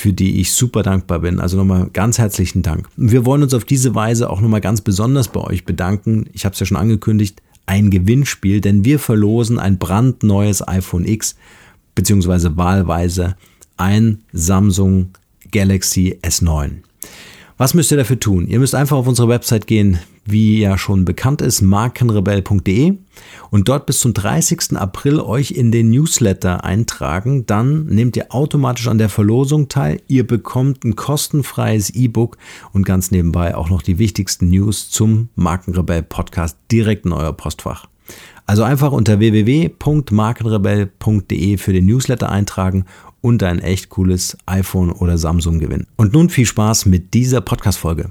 für die ich super dankbar bin. Also nochmal ganz herzlichen Dank. Wir wollen uns auf diese Weise auch nochmal ganz besonders bei euch bedanken. Ich habe es ja schon angekündigt, ein Gewinnspiel, denn wir verlosen ein brandneues iPhone X beziehungsweise wahlweise ein Samsung Galaxy S9. Was müsst ihr dafür tun? Ihr müsst einfach auf unsere Website gehen, wie ja schon bekannt ist, markenrebell.de und dort bis zum 30. April euch in den Newsletter eintragen. Dann nehmt ihr automatisch an der Verlosung teil. Ihr bekommt ein kostenfreies E-Book und ganz nebenbei auch noch die wichtigsten News zum Markenrebell Podcast direkt in euer Postfach. Also einfach unter www.markenrebell.de für den Newsletter eintragen und ein echt cooles iPhone oder Samsung gewinnen. Und nun viel Spaß mit dieser Podcast-Folge.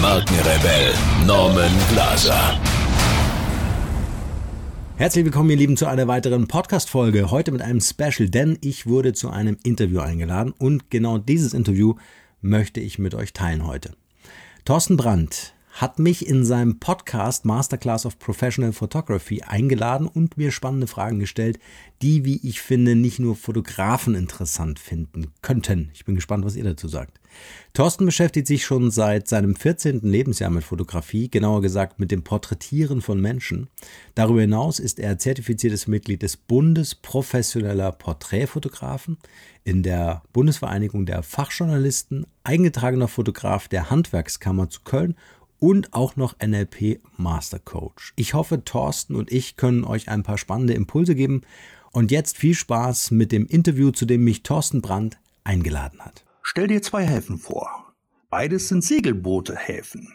Markenrebell Norman Glaser. Herzlich willkommen, ihr Lieben, zu einer weiteren Podcast-Folge. Heute mit einem Special, denn ich wurde zu einem Interview eingeladen und genau dieses Interview möchte ich mit euch teilen heute. Thorsten Brandt hat mich in seinem Podcast Masterclass of Professional Photography eingeladen und mir spannende Fragen gestellt, die, wie ich finde, nicht nur Fotografen interessant finden könnten. Ich bin gespannt, was ihr dazu sagt. Thorsten beschäftigt sich schon seit seinem 14. Lebensjahr mit Fotografie, genauer gesagt mit dem Porträtieren von Menschen. Darüber hinaus ist er zertifiziertes Mitglied des Bundes professioneller Porträtfotografen, in der Bundesvereinigung der Fachjournalisten, eingetragener Fotograf der Handwerkskammer zu Köln und auch noch NLP Master Coach. Ich hoffe, Thorsten und ich können euch ein paar spannende Impulse geben. Und jetzt viel Spaß mit dem Interview, zu dem mich Thorsten Brandt eingeladen hat. Stell dir zwei Häfen vor. Beides sind Segelboote-Häfen.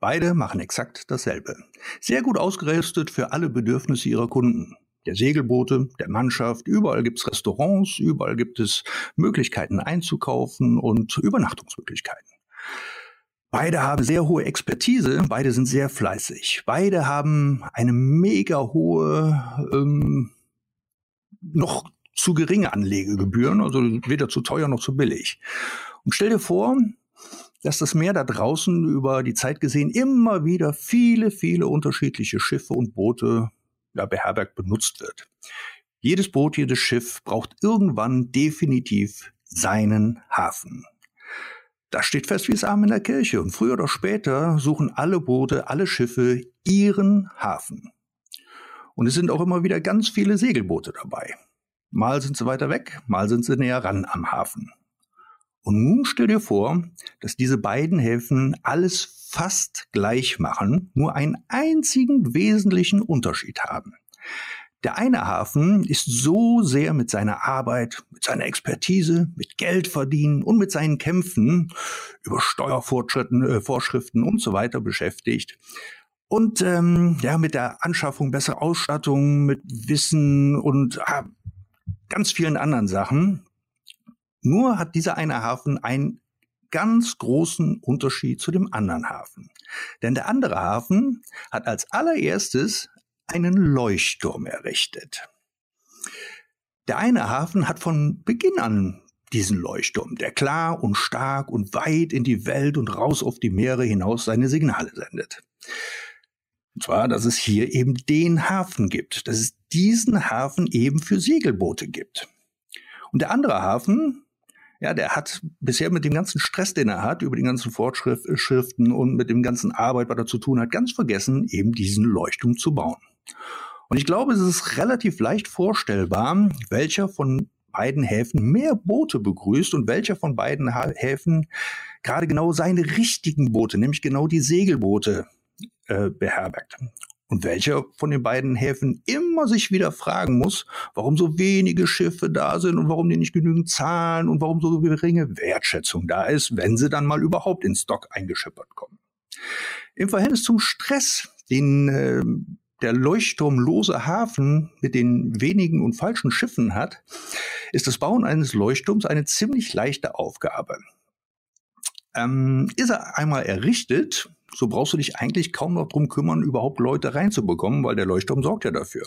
Beide machen exakt dasselbe. Sehr gut ausgerüstet für alle Bedürfnisse ihrer Kunden. Der Segelboote, der Mannschaft, überall gibt es Restaurants, überall gibt es Möglichkeiten einzukaufen und Übernachtungsmöglichkeiten. Beide haben sehr hohe Expertise, beide sind sehr fleißig, beide haben eine mega hohe, ähm, noch zu geringe Anlegegebühren, also weder zu teuer noch zu billig. Und stell dir vor, dass das Meer da draußen über die Zeit gesehen immer wieder viele, viele unterschiedliche Schiffe und Boote ja, beherbergt benutzt wird. Jedes Boot, jedes Schiff braucht irgendwann definitiv seinen Hafen. Das steht fest wie es Arm in der Kirche. Und früher oder später suchen alle Boote, alle Schiffe ihren Hafen. Und es sind auch immer wieder ganz viele Segelboote dabei. Mal sind sie weiter weg, mal sind sie näher ran am Hafen. Und nun stell dir vor, dass diese beiden Häfen alles fast gleich machen, nur einen einzigen wesentlichen Unterschied haben. Der eine Hafen ist so sehr mit seiner Arbeit, mit seiner Expertise, mit Geld verdienen und mit seinen Kämpfen über Steuervorschriften äh, Vorschriften und so weiter beschäftigt. Und ähm, ja, mit der Anschaffung besserer Ausstattung, mit Wissen und ah, ganz vielen anderen Sachen. Nur hat dieser eine Hafen einen ganz großen Unterschied zu dem anderen Hafen. Denn der andere Hafen hat als allererstes einen Leuchtturm errichtet. Der eine Hafen hat von Beginn an diesen Leuchtturm, der klar und stark und weit in die Welt und raus auf die Meere hinaus seine Signale sendet. Und zwar, dass es hier eben den Hafen gibt, dass es diesen Hafen eben für Segelboote gibt. Und der andere Hafen, ja, der hat bisher mit dem ganzen Stress, den er hat, über die ganzen Fortschriften und mit dem ganzen Arbeit, was er zu tun hat, ganz vergessen, eben diesen Leuchtturm zu bauen. Und ich glaube, es ist relativ leicht vorstellbar, welcher von beiden Häfen mehr Boote begrüßt und welcher von beiden Häfen gerade genau seine richtigen Boote, nämlich genau die Segelboote äh, beherbergt. Und welcher von den beiden Häfen immer sich wieder fragen muss, warum so wenige Schiffe da sind und warum die nicht genügend zahlen und warum so geringe Wertschätzung da ist, wenn sie dann mal überhaupt ins Stock eingeschippert kommen. Im Verhältnis zum Stress, den äh, der leuchtturmlose Hafen mit den wenigen und falschen Schiffen hat, ist das Bauen eines Leuchtturms eine ziemlich leichte Aufgabe. Ähm, ist er einmal errichtet, so brauchst du dich eigentlich kaum noch drum kümmern, überhaupt Leute reinzubekommen, weil der Leuchtturm sorgt ja dafür.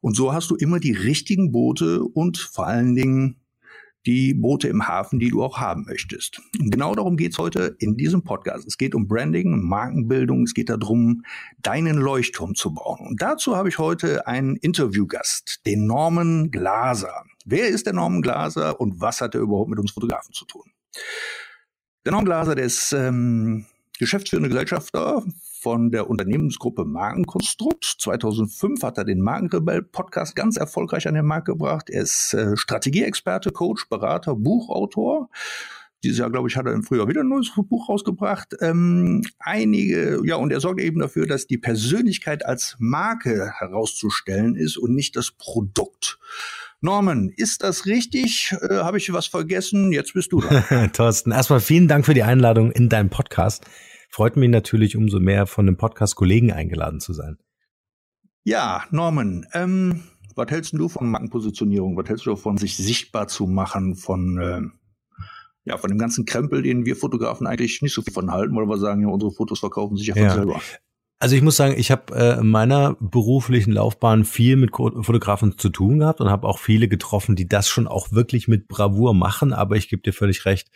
Und so hast du immer die richtigen Boote und vor allen Dingen die Boote im Hafen, die du auch haben möchtest. Und genau darum geht's heute in diesem Podcast. Es geht um Branding Markenbildung. Es geht darum, deinen Leuchtturm zu bauen. Und dazu habe ich heute einen Interviewgast, den Norman Glaser. Wer ist der Norman Glaser und was hat er überhaupt mit uns Fotografen zu tun? Der Norman Glaser, der ist ähm, geschäftsführende Gesellschafter von der Unternehmensgruppe Markenkonstrukt. 2005 hat er den Markenrebell-Podcast ganz erfolgreich an den Markt gebracht. Er ist äh, Strategieexperte, Coach, Berater, Buchautor. Dieses Jahr, glaube ich, hat er im Frühjahr wieder ein neues Buch rausgebracht. Ähm, einige, ja, und er sorgt eben dafür, dass die Persönlichkeit als Marke herauszustellen ist und nicht das Produkt. Norman, ist das richtig? Äh, Habe ich was vergessen? Jetzt bist du da. Thorsten, erstmal vielen Dank für die Einladung in deinen Podcast freut mich natürlich umso mehr, von einem Podcast-Kollegen eingeladen zu sein. Ja, Norman, ähm, was hältst du von Markenpositionierung? Was hältst du davon, sich sichtbar zu machen von, äh, ja, von dem ganzen Krempel, den wir Fotografen eigentlich nicht so viel von halten, weil wir sagen, ja, unsere Fotos verkaufen sich ja von ja. selber. Also ich muss sagen, ich habe äh, in meiner beruflichen Laufbahn viel mit Fotografen zu tun gehabt und habe auch viele getroffen, die das schon auch wirklich mit Bravour machen. Aber ich gebe dir völlig recht,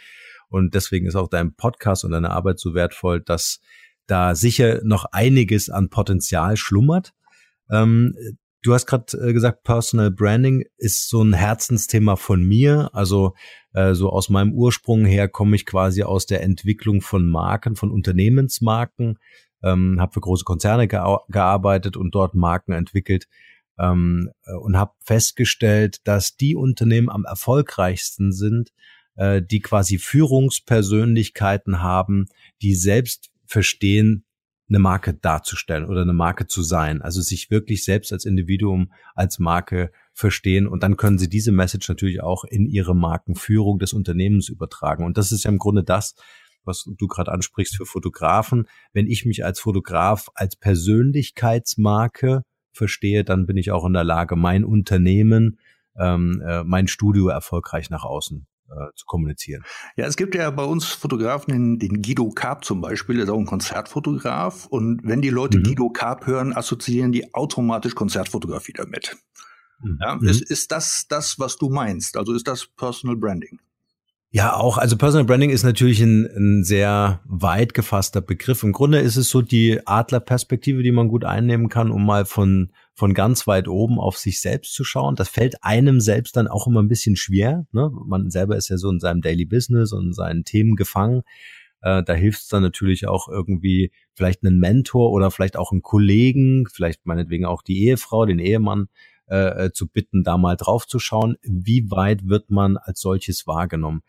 und deswegen ist auch dein Podcast und deine Arbeit so wertvoll, dass da sicher noch einiges an Potenzial schlummert. Ähm, du hast gerade äh, gesagt, Personal Branding ist so ein Herzensthema von mir. Also äh, so aus meinem Ursprung her komme ich quasi aus der Entwicklung von Marken, von Unternehmensmarken, ähm, habe für große Konzerne gea gearbeitet und dort Marken entwickelt ähm, äh, und habe festgestellt, dass die Unternehmen am erfolgreichsten sind, äh, die quasi Führungspersönlichkeiten haben, die selbst verstehen, eine Marke darzustellen oder eine Marke zu sein. Also sich wirklich selbst als Individuum, als Marke verstehen und dann können sie diese Message natürlich auch in ihre Markenführung des Unternehmens übertragen. Und das ist ja im Grunde das, was du gerade ansprichst für Fotografen. Wenn ich mich als Fotograf als Persönlichkeitsmarke verstehe, dann bin ich auch in der Lage, mein Unternehmen, ähm, äh, mein Studio erfolgreich nach außen äh, zu kommunizieren. Ja, es gibt ja bei uns Fotografen, den, den Guido Karp zum Beispiel, der ist auch ein Konzertfotograf. Und wenn die Leute mhm. Guido Karp hören, assoziieren die automatisch Konzertfotografie damit. Mhm. Ja, ist, ist das das, was du meinst? Also ist das Personal Branding? Ja, auch. Also Personal Branding ist natürlich ein, ein sehr weit gefasster Begriff. Im Grunde ist es so die Adlerperspektive, die man gut einnehmen kann, um mal von, von ganz weit oben auf sich selbst zu schauen. Das fällt einem selbst dann auch immer ein bisschen schwer. Ne? Man selber ist ja so in seinem Daily Business und in seinen Themen gefangen. Äh, da hilft es dann natürlich auch irgendwie vielleicht einen Mentor oder vielleicht auch einen Kollegen, vielleicht meinetwegen auch die Ehefrau, den Ehemann, äh, äh, zu bitten, da mal drauf zu schauen, wie weit wird man als solches wahrgenommen.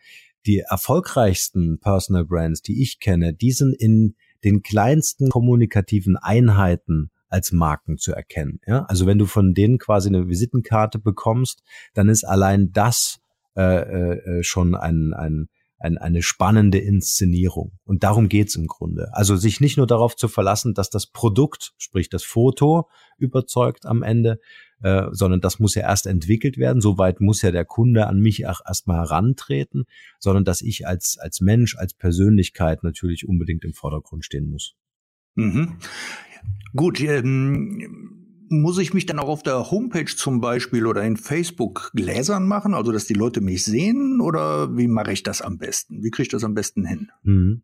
Die erfolgreichsten Personal Brands, die ich kenne, die sind in den kleinsten kommunikativen Einheiten als Marken zu erkennen. Ja? Also wenn du von denen quasi eine Visitenkarte bekommst, dann ist allein das äh, äh, schon ein, ein, ein, eine spannende Inszenierung. Und darum geht's im Grunde. Also sich nicht nur darauf zu verlassen, dass das Produkt, sprich das Foto, überzeugt am Ende, äh, sondern das muss ja erst entwickelt werden. Soweit muss ja der Kunde an mich auch erstmal herantreten, sondern dass ich als, als Mensch, als Persönlichkeit natürlich unbedingt im Vordergrund stehen muss. Mhm. Gut, ähm, muss ich mich dann auch auf der Homepage zum Beispiel oder in Facebook gläsern machen, also dass die Leute mich sehen oder wie mache ich das am besten? Wie kriege ich das am besten hin? Mhm.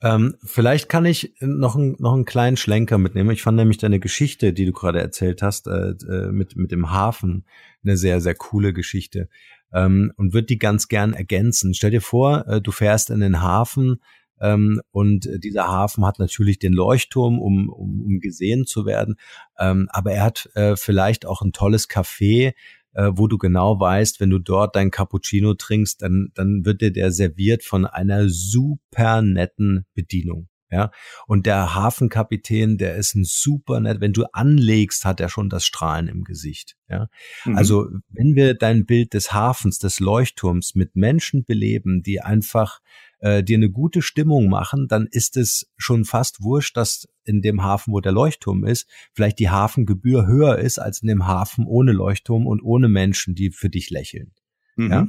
Ähm, vielleicht kann ich noch, ein, noch einen kleinen Schlenker mitnehmen. Ich fand nämlich deine Geschichte, die du gerade erzählt hast, äh, äh, mit, mit dem Hafen, eine sehr, sehr coole Geschichte. Ähm, und würde die ganz gern ergänzen. Stell dir vor, äh, du fährst in den Hafen ähm, und dieser Hafen hat natürlich den Leuchtturm, um, um, um gesehen zu werden. Ähm, aber er hat äh, vielleicht auch ein tolles Café, äh, wo du genau weißt, wenn du dort dein Cappuccino trinkst, dann, dann wird dir der serviert von einer super netten Bedienung. Ja, und der Hafenkapitän, der ist ein super nett. Wenn du anlegst, hat er schon das Strahlen im Gesicht. Ja, mhm. also wenn wir dein Bild des Hafens, des Leuchtturms mit Menschen beleben, die einfach äh, dir eine gute Stimmung machen, dann ist es schon fast wurscht, dass in dem Hafen, wo der Leuchtturm ist, vielleicht die Hafengebühr höher ist als in dem Hafen ohne Leuchtturm und ohne Menschen, die für dich lächeln. Mhm. Ja,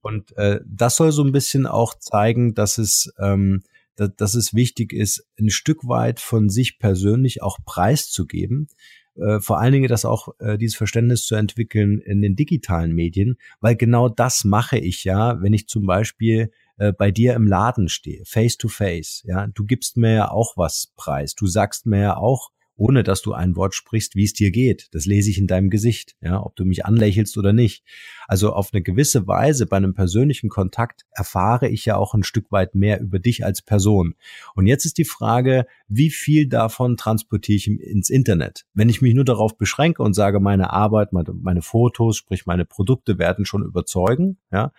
und äh, das soll so ein bisschen auch zeigen, dass es ähm, dass, dass es wichtig ist, ein Stück weit von sich persönlich auch preiszugeben. Äh, vor allen Dingen das auch äh, dieses Verständnis zu entwickeln in den digitalen Medien, weil genau das mache ich ja, wenn ich zum Beispiel äh, bei dir im Laden stehe, face to face. Ja, du gibst mir ja auch was preis. Du sagst mir ja auch, ohne dass du ein Wort sprichst, wie es dir geht. Das lese ich in deinem Gesicht, ja, ob du mich anlächelst oder nicht. Also auf eine gewisse Weise bei einem persönlichen Kontakt erfahre ich ja auch ein Stück weit mehr über dich als Person. Und jetzt ist die Frage, wie viel davon transportiere ich ins Internet? Wenn ich mich nur darauf beschränke und sage, meine Arbeit, meine, Fotos, sprich meine Produkte werden schon überzeugen, ja,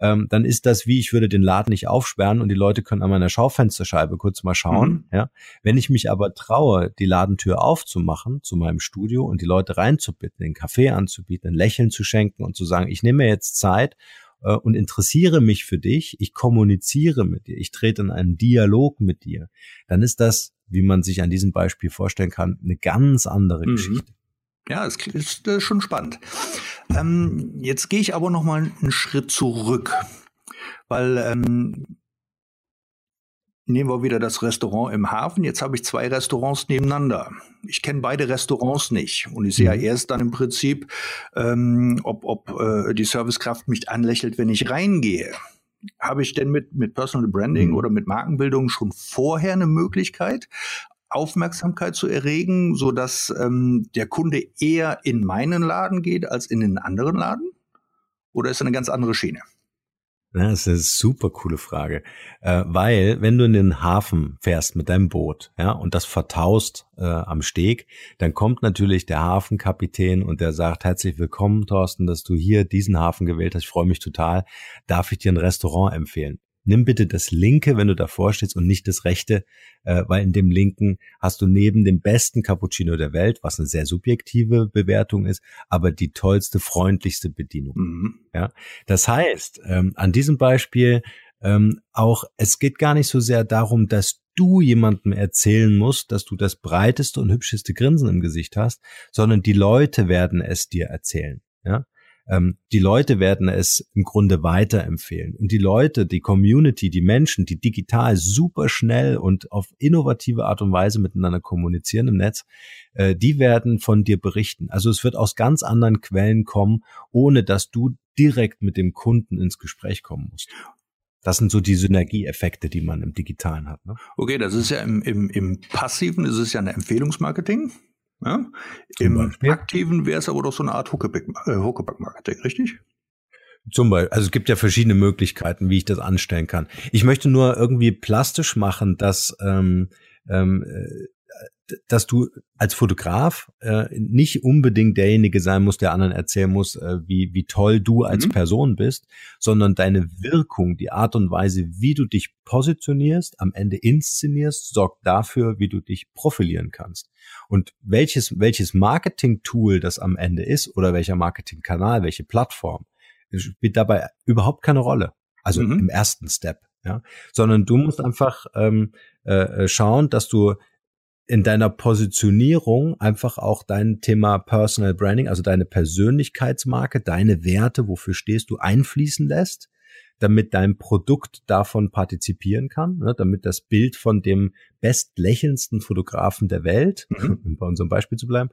ähm, dann ist das wie, ich würde den Laden nicht aufsperren und die Leute können an meiner Schaufensterscheibe kurz mal schauen. Mhm. Ja. Wenn ich mich aber traue, die Ladentür aufzumachen zu meinem Studio und die Leute reinzubitten, den Kaffee anzubieten, ein Lächeln zu schenken und zu sagen, ich nehme mir jetzt Zeit äh, und interessiere mich für dich, ich kommuniziere mit dir, ich trete in einen Dialog mit dir, dann ist das, wie man sich an diesem Beispiel vorstellen kann, eine ganz andere mhm. Geschichte. Ja, es ist äh, schon spannend. Ähm, jetzt gehe ich aber noch mal einen Schritt zurück, weil ähm, nehmen wir wieder das Restaurant im Hafen. Jetzt habe ich zwei Restaurants nebeneinander. Ich kenne beide Restaurants nicht und ich sehe ja mhm. erst dann im Prinzip, ähm, ob, ob äh, die Servicekraft mich anlächelt, wenn ich reingehe. Habe ich denn mit, mit Personal Branding mhm. oder mit Markenbildung schon vorher eine Möglichkeit, Aufmerksamkeit zu erregen, so dass ähm, der Kunde eher in meinen Laden geht als in den anderen Laden? Oder ist das eine ganz andere Schiene? das ist eine super coole Frage, äh, weil wenn du in den Hafen fährst mit deinem Boot, ja, und das vertaust äh, am Steg, dann kommt natürlich der Hafenkapitän und der sagt herzlich willkommen, Thorsten, dass du hier diesen Hafen gewählt hast. Ich freue mich total. Darf ich dir ein Restaurant empfehlen? Nimm bitte das linke, wenn du davor stehst und nicht das rechte, äh, weil in dem linken hast du neben dem besten Cappuccino der Welt, was eine sehr subjektive Bewertung ist, aber die tollste, freundlichste Bedienung. Mhm. Ja, das heißt, ähm, an diesem Beispiel ähm, auch, es geht gar nicht so sehr darum, dass du jemandem erzählen musst, dass du das breiteste und hübscheste Grinsen im Gesicht hast, sondern die Leute werden es dir erzählen. Ja, ähm, die Leute werden es im Grunde weiterempfehlen. Und die Leute, die Community, die Menschen, die digital super schnell und auf innovative Art und Weise miteinander kommunizieren im Netz, äh, die werden von dir berichten. Also es wird aus ganz anderen Quellen kommen, ohne dass du direkt mit dem Kunden ins Gespräch kommen musst. Das sind so die Synergieeffekte, die man im Digitalen hat. Ne? Okay, das ist ja im, im, im Passiven, ist es ja ein Empfehlungsmarketing. Ja? Im Beispiel? Aktiven wäre es aber doch so eine Art Huckepack-Marketing, richtig? Zum Beispiel, also es gibt ja verschiedene Möglichkeiten, wie ich das anstellen kann. Ich möchte nur irgendwie plastisch machen, dass ähm, ähm, äh, dass du als Fotograf äh, nicht unbedingt derjenige sein musst, der anderen erzählen muss, äh, wie, wie toll du als mhm. Person bist, sondern deine Wirkung, die Art und Weise, wie du dich positionierst, am Ende inszenierst, sorgt dafür, wie du dich profilieren kannst. Und welches, welches Marketing-Tool das am Ende ist oder welcher Marketing-Kanal, welche Plattform, spielt dabei überhaupt keine Rolle. Also mhm. im ersten Step, ja, sondern du musst einfach ähm, äh, schauen, dass du in deiner Positionierung einfach auch dein Thema Personal Branding, also deine Persönlichkeitsmarke, deine Werte, wofür stehst du, einfließen lässt, damit dein Produkt davon partizipieren kann, ne, damit das Bild von dem bestlächelndsten Fotografen der Welt, mhm. um bei unserem Beispiel zu bleiben,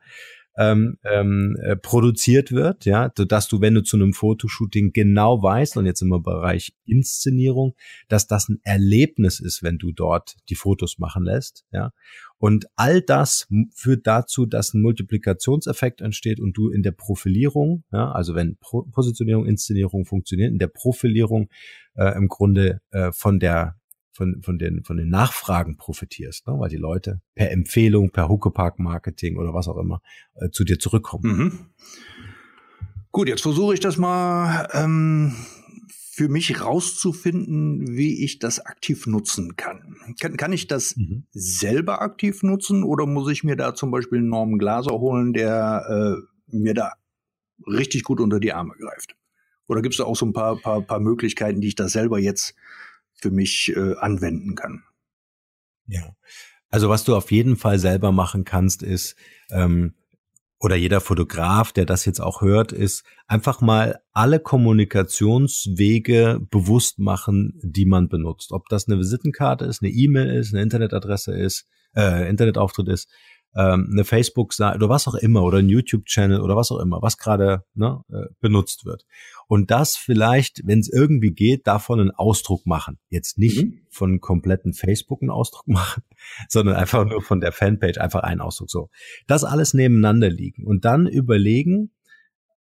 ähm, ähm, äh, produziert wird, ja, dass du, wenn du zu einem Fotoshooting genau weißt, und jetzt im Bereich Inszenierung, dass das ein Erlebnis ist, wenn du dort die Fotos machen lässt, ja. Und all das führt dazu, dass ein Multiplikationseffekt entsteht und du in der Profilierung, ja, also wenn Positionierung, Inszenierung funktioniert, in der Profilierung äh, im Grunde äh, von der von, von, den, von den Nachfragen profitierst, ne? weil die Leute per Empfehlung, per Huckepark-Marketing oder was auch immer äh, zu dir zurückkommen. Mhm. Gut, jetzt versuche ich das mal ähm, für mich rauszufinden, wie ich das aktiv nutzen kann. Kann, kann ich das mhm. selber aktiv nutzen oder muss ich mir da zum Beispiel einen Norman Glaser holen, der äh, mir da richtig gut unter die Arme greift? Oder gibt es da auch so ein paar, paar, paar Möglichkeiten, die ich da selber jetzt für mich äh, anwenden kann? Ja. Also was du auf jeden Fall selber machen kannst, ist, ähm, oder jeder Fotograf, der das jetzt auch hört, ist einfach mal alle Kommunikationswege bewusst machen, die man benutzt. Ob das eine Visitenkarte ist, eine E-Mail ist, eine Internetadresse ist, äh, Internetauftritt ist, ähm, eine Facebook-Seite oder was auch immer oder ein YouTube-Channel oder was auch immer, was gerade ne, äh, benutzt wird. Und das vielleicht, wenn es irgendwie geht, davon einen Ausdruck machen. Jetzt nicht mhm. von kompletten Facebook einen Ausdruck machen, sondern einfach nur von der Fanpage einfach einen Ausdruck. So, das alles nebeneinander liegen und dann überlegen,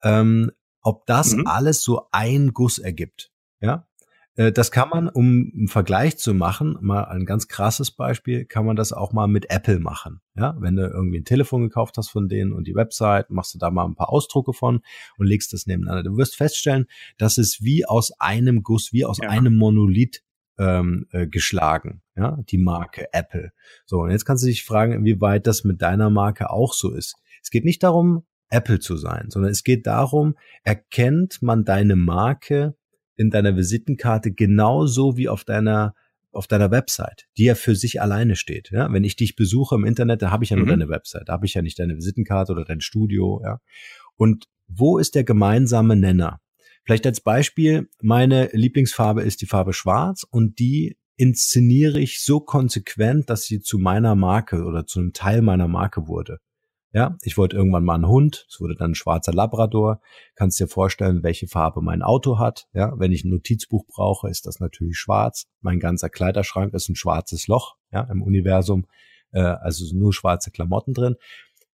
ähm, ob das mhm. alles so ein Guss ergibt. Ja, das kann man, um einen Vergleich zu machen, mal ein ganz krasses Beispiel, kann man das auch mal mit Apple machen. Ja, wenn du irgendwie ein Telefon gekauft hast von denen und die Website, machst du da mal ein paar Ausdrucke von und legst das nebeneinander. Du wirst feststellen, dass es wie aus einem Guss, wie aus ja. einem Monolith ähm, äh, geschlagen, ja, die Marke Apple. So, und jetzt kannst du dich fragen, inwieweit das mit deiner Marke auch so ist. Es geht nicht darum, Apple zu sein, sondern es geht darum, erkennt man deine Marke in deiner Visitenkarte genauso wie auf deiner auf deiner Website, die ja für sich alleine steht. Ja? Wenn ich dich besuche im Internet, da habe ich ja nur mhm. deine Website, da habe ich ja nicht deine Visitenkarte oder dein Studio. Ja? Und wo ist der gemeinsame Nenner? Vielleicht als Beispiel, meine Lieblingsfarbe ist die Farbe Schwarz und die inszeniere ich so konsequent, dass sie zu meiner Marke oder zu einem Teil meiner Marke wurde. Ja, ich wollte irgendwann mal einen Hund. Es wurde dann ein schwarzer Labrador. Kannst dir vorstellen, welche Farbe mein Auto hat. Ja, wenn ich ein Notizbuch brauche, ist das natürlich schwarz. Mein ganzer Kleiderschrank ist ein schwarzes Loch. Ja, im Universum. Äh, also nur schwarze Klamotten drin.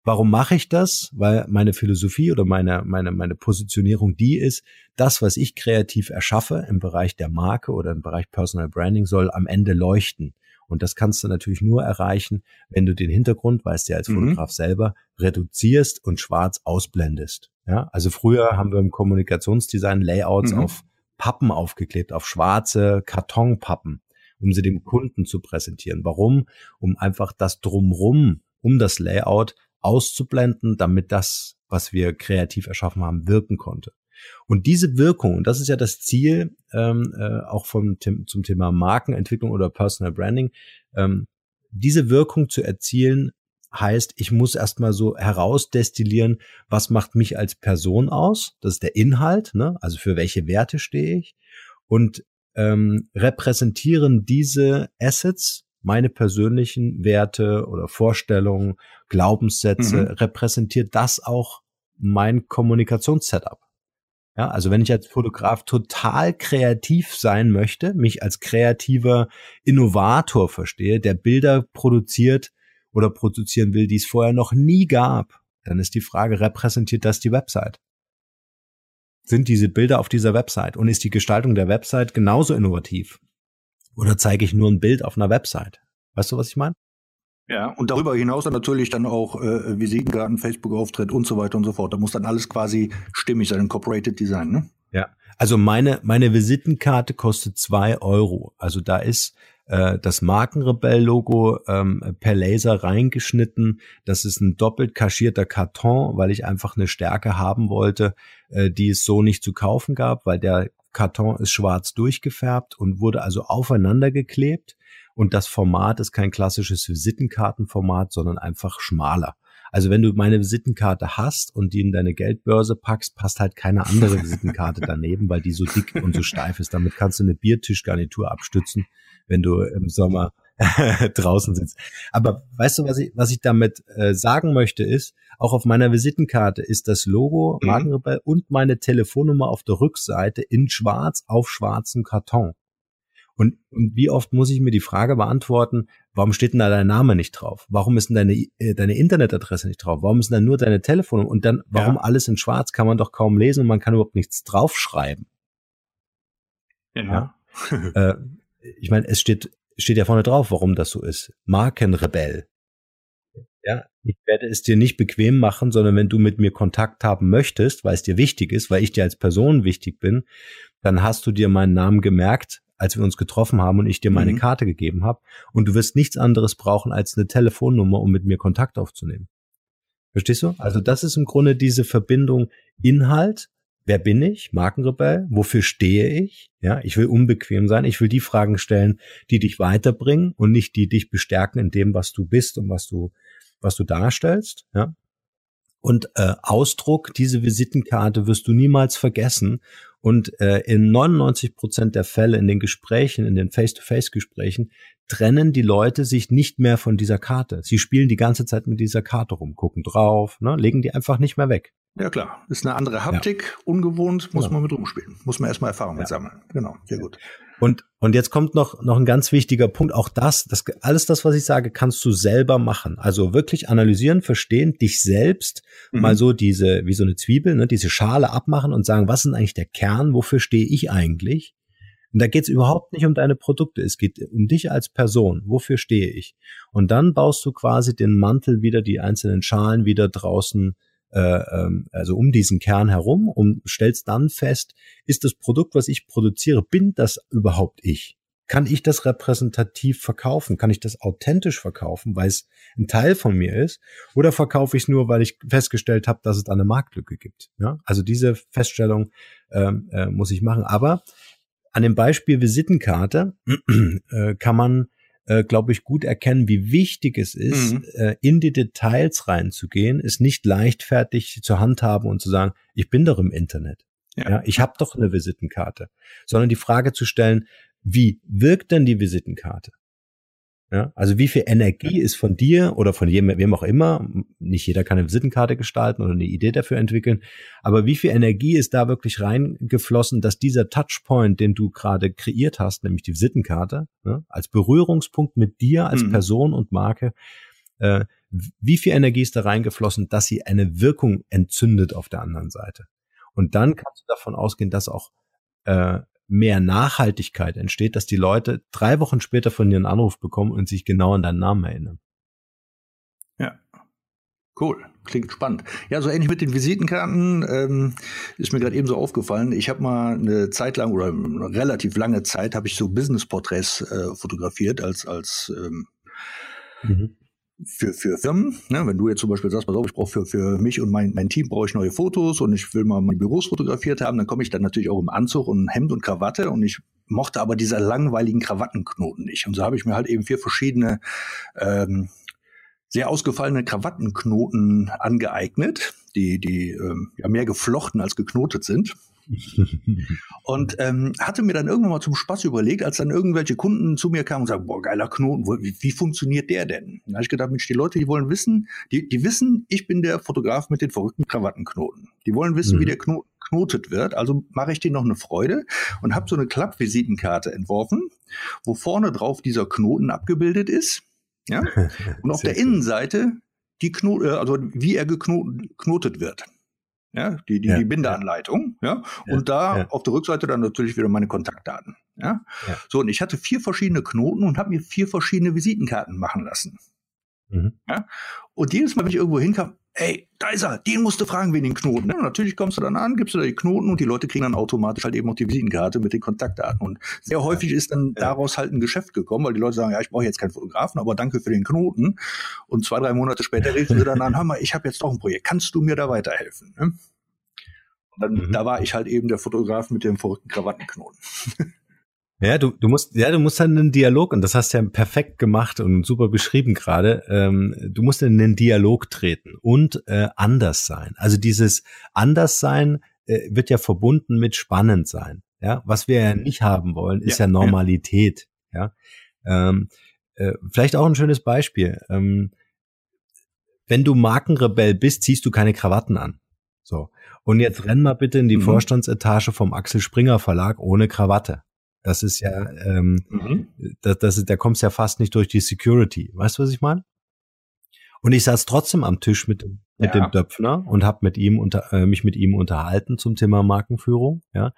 Warum mache ich das? Weil meine Philosophie oder meine, meine, meine Positionierung die ist, das, was ich kreativ erschaffe im Bereich der Marke oder im Bereich Personal Branding soll am Ende leuchten. Und das kannst du natürlich nur erreichen, wenn du den Hintergrund, weißt du ja als mhm. Fotograf selber, reduzierst und schwarz ausblendest. Ja, also früher haben wir im Kommunikationsdesign Layouts mhm. auf Pappen aufgeklebt, auf schwarze Kartonpappen, um sie dem Kunden zu präsentieren. Warum? Um einfach das drumrum, um das Layout auszublenden, damit das, was wir kreativ erschaffen haben, wirken konnte. Und diese Wirkung, und das ist ja das Ziel ähm, äh, auch vom, zum Thema Markenentwicklung oder Personal Branding, ähm, diese Wirkung zu erzielen, heißt, ich muss erstmal so herausdestillieren, was macht mich als Person aus, das ist der Inhalt, ne? also für welche Werte stehe ich und ähm, repräsentieren diese Assets, meine persönlichen Werte oder Vorstellungen, Glaubenssätze, mhm. repräsentiert das auch mein Kommunikationssetup. Ja, also wenn ich als Fotograf total kreativ sein möchte, mich als kreativer Innovator verstehe, der Bilder produziert oder produzieren will, die es vorher noch nie gab, dann ist die Frage, repräsentiert das die Website? Sind diese Bilder auf dieser Website und ist die Gestaltung der Website genauso innovativ? Oder zeige ich nur ein Bild auf einer Website? Weißt du, was ich meine? Ja, und darüber hinaus dann natürlich dann auch äh, Visitenkarten, Facebook-Auftritt und so weiter und so fort. Da muss dann alles quasi stimmig sein, Incorporated Design, ne? Ja, also meine, meine Visitenkarte kostet zwei Euro. Also da ist äh, das Markenrebell-Logo ähm, per Laser reingeschnitten. Das ist ein doppelt kaschierter Karton, weil ich einfach eine Stärke haben wollte, äh, die es so nicht zu kaufen gab, weil der Karton ist schwarz durchgefärbt und wurde also aufeinander geklebt. Und das Format ist kein klassisches Visitenkartenformat, sondern einfach schmaler. Also wenn du meine Visitenkarte hast und die in deine Geldbörse packst, passt halt keine andere Visitenkarte daneben, weil die so dick und so steif ist. Damit kannst du eine Biertischgarnitur abstützen, wenn du im Sommer draußen sitzt. Aber weißt du, was ich, was ich damit äh, sagen möchte, ist, auch auf meiner Visitenkarte ist das Logo mhm. Magenrebell und meine Telefonnummer auf der Rückseite in schwarz auf schwarzem Karton. Und, und wie oft muss ich mir die Frage beantworten, warum steht denn da dein Name nicht drauf? Warum ist denn deine, äh, deine Internetadresse nicht drauf? Warum ist denn da nur deine Telefonnummer? Und dann, warum ja. alles in schwarz? Kann man doch kaum lesen und man kann überhaupt nichts draufschreiben. Ja. ja? äh, ich meine, es steht, steht ja vorne drauf, warum das so ist. Markenrebell. Ja, Ich werde es dir nicht bequem machen, sondern wenn du mit mir Kontakt haben möchtest, weil es dir wichtig ist, weil ich dir als Person wichtig bin, dann hast du dir meinen Namen gemerkt, als wir uns getroffen haben und ich dir meine mhm. Karte gegeben habe. Und du wirst nichts anderes brauchen als eine Telefonnummer, um mit mir Kontakt aufzunehmen. Verstehst du? Also das ist im Grunde diese Verbindung Inhalt. Wer bin ich? Markenrebell. Wofür stehe ich? Ja, ich will unbequem sein. Ich will die Fragen stellen, die dich weiterbringen und nicht die dich bestärken in dem, was du bist und was du, was du darstellst. Ja. Und äh, Ausdruck, diese Visitenkarte wirst du niemals vergessen. Und äh, in 99 Prozent der Fälle in den Gesprächen, in den Face-to-Face-Gesprächen, trennen die Leute sich nicht mehr von dieser Karte. Sie spielen die ganze Zeit mit dieser Karte rum, gucken drauf, ne, legen die einfach nicht mehr weg. Ja klar, ist eine andere Haptik, ja. ungewohnt, muss ja. man mit rumspielen. Muss man erstmal Erfahrung ja. mit sammeln. Genau, sehr gut. Und, und jetzt kommt noch, noch ein ganz wichtiger Punkt. Auch das, das, alles das, was ich sage, kannst du selber machen. Also wirklich analysieren, verstehen, dich selbst mhm. mal so diese, wie so eine Zwiebel, ne, diese Schale abmachen und sagen, was ist denn eigentlich der Kern? Wofür stehe ich eigentlich? Und da geht es überhaupt nicht um deine Produkte, es geht um dich als Person. Wofür stehe ich? Und dann baust du quasi den Mantel wieder, die einzelnen Schalen wieder draußen also um diesen Kern herum und stellst dann fest, ist das Produkt, was ich produziere, bin das überhaupt ich? Kann ich das repräsentativ verkaufen? Kann ich das authentisch verkaufen, weil es ein Teil von mir ist? Oder verkaufe ich es nur, weil ich festgestellt habe, dass es da eine Marktlücke gibt? Ja? Also diese Feststellung ähm, äh, muss ich machen. Aber an dem Beispiel Visitenkarte äh, kann man äh, glaube ich, gut erkennen, wie wichtig es ist, mhm. äh, in die Details reinzugehen, es nicht leichtfertig zu handhaben und zu sagen, ich bin doch im Internet. Ja, ja ich habe doch eine Visitenkarte. Sondern die Frage zu stellen, wie wirkt denn die Visitenkarte? Ja, also wie viel Energie ist von dir oder von jedem, wem auch immer, nicht jeder kann eine Visitenkarte gestalten oder eine Idee dafür entwickeln, aber wie viel Energie ist da wirklich reingeflossen, dass dieser Touchpoint, den du gerade kreiert hast, nämlich die Visitenkarte, ne, als Berührungspunkt mit dir als mhm. Person und Marke, äh, wie viel Energie ist da reingeflossen, dass sie eine Wirkung entzündet auf der anderen Seite? Und dann kannst du davon ausgehen, dass auch äh, mehr Nachhaltigkeit entsteht, dass die Leute drei Wochen später von dir einen Anruf bekommen und sich genau an deinen Namen erinnern. Ja, cool. Klingt spannend. Ja, so ähnlich mit den Visitenkarten ähm, ist mir gerade eben so aufgefallen. Ich habe mal eine Zeit lang oder eine relativ lange Zeit habe ich so Business-Porträts äh, fotografiert als als ähm, mhm für, für Firmen, ne, wenn du jetzt zum Beispiel sagst, pass auf, ich brauche für, für mich und mein, mein Team brauche ich neue Fotos und ich will mal meine Büros fotografiert haben, dann komme ich dann natürlich auch im Anzug und Hemd und Krawatte und ich mochte aber diese langweiligen Krawattenknoten nicht. Und so habe ich mir halt eben vier verschiedene ähm, sehr ausgefallene Krawattenknoten angeeignet, die, die ähm, ja mehr geflochten als geknotet sind. und ähm, hatte mir dann irgendwann mal zum Spaß überlegt, als dann irgendwelche Kunden zu mir kamen und sagten, boah, geiler Knoten, wie, wie funktioniert der denn? Da habe ich gedacht, Mensch, die Leute, die wollen wissen, die, die wissen, ich bin der Fotograf mit den verrückten Krawattenknoten. Die wollen wissen, mhm. wie der Knoten knotet wird. Also mache ich denen noch eine Freude und habe so eine Klappvisitenkarte entworfen, wo vorne drauf dieser Knoten abgebildet ist. Ja? Und auf der Innenseite die Knoten, äh, also wie er geknotet wird ja, die, die, ja, die Bindeanleitung, ja, ja und da ja. auf der Rückseite dann natürlich wieder meine Kontaktdaten, ja. ja. So, und ich hatte vier verschiedene Knoten und habe mir vier verschiedene Visitenkarten machen lassen. Mhm. Ja? Und jedes Mal, wenn ich irgendwo hinkam, ey, da ist er, den musst du fragen wegen den Knoten. Ja, natürlich kommst du dann an, gibst du da die Knoten und die Leute kriegen dann automatisch halt eben auch die Visitenkarte mit den Kontaktdaten. Und sehr häufig ist dann daraus halt ein Geschäft gekommen, weil die Leute sagen, ja, ich brauche jetzt keinen Fotografen, aber danke für den Knoten. Und zwei, drei Monate später reden sie dann an, hör mal, ich habe jetzt doch ein Projekt, kannst du mir da weiterhelfen? Und dann, mhm. da war ich halt eben der Fotograf mit dem verrückten Krawattenknoten. Ja, du, du musst, ja, du musst dann einen Dialog, und das hast du ja perfekt gemacht und super beschrieben gerade, ähm, du musst in den Dialog treten und äh, anders sein. Also dieses Anderssein äh, wird ja verbunden mit spannend sein. Ja, was wir ja nicht haben wollen, ist ja, ja Normalität. Ja, ja. Ähm, äh, vielleicht auch ein schönes Beispiel. Ähm, wenn du Markenrebell bist, ziehst du keine Krawatten an. So. Und jetzt renn mal bitte in die mhm. Vorstandsetage vom Axel Springer Verlag ohne Krawatte. Das ist ja, ähm, mhm. das, das ist, da kommst ja fast nicht durch die Security. Weißt du, was ich meine? Und ich saß trotzdem am Tisch mit, mit ja. dem Döpfner und habe mit ihm unter, äh, mich mit ihm unterhalten zum Thema Markenführung. Ja,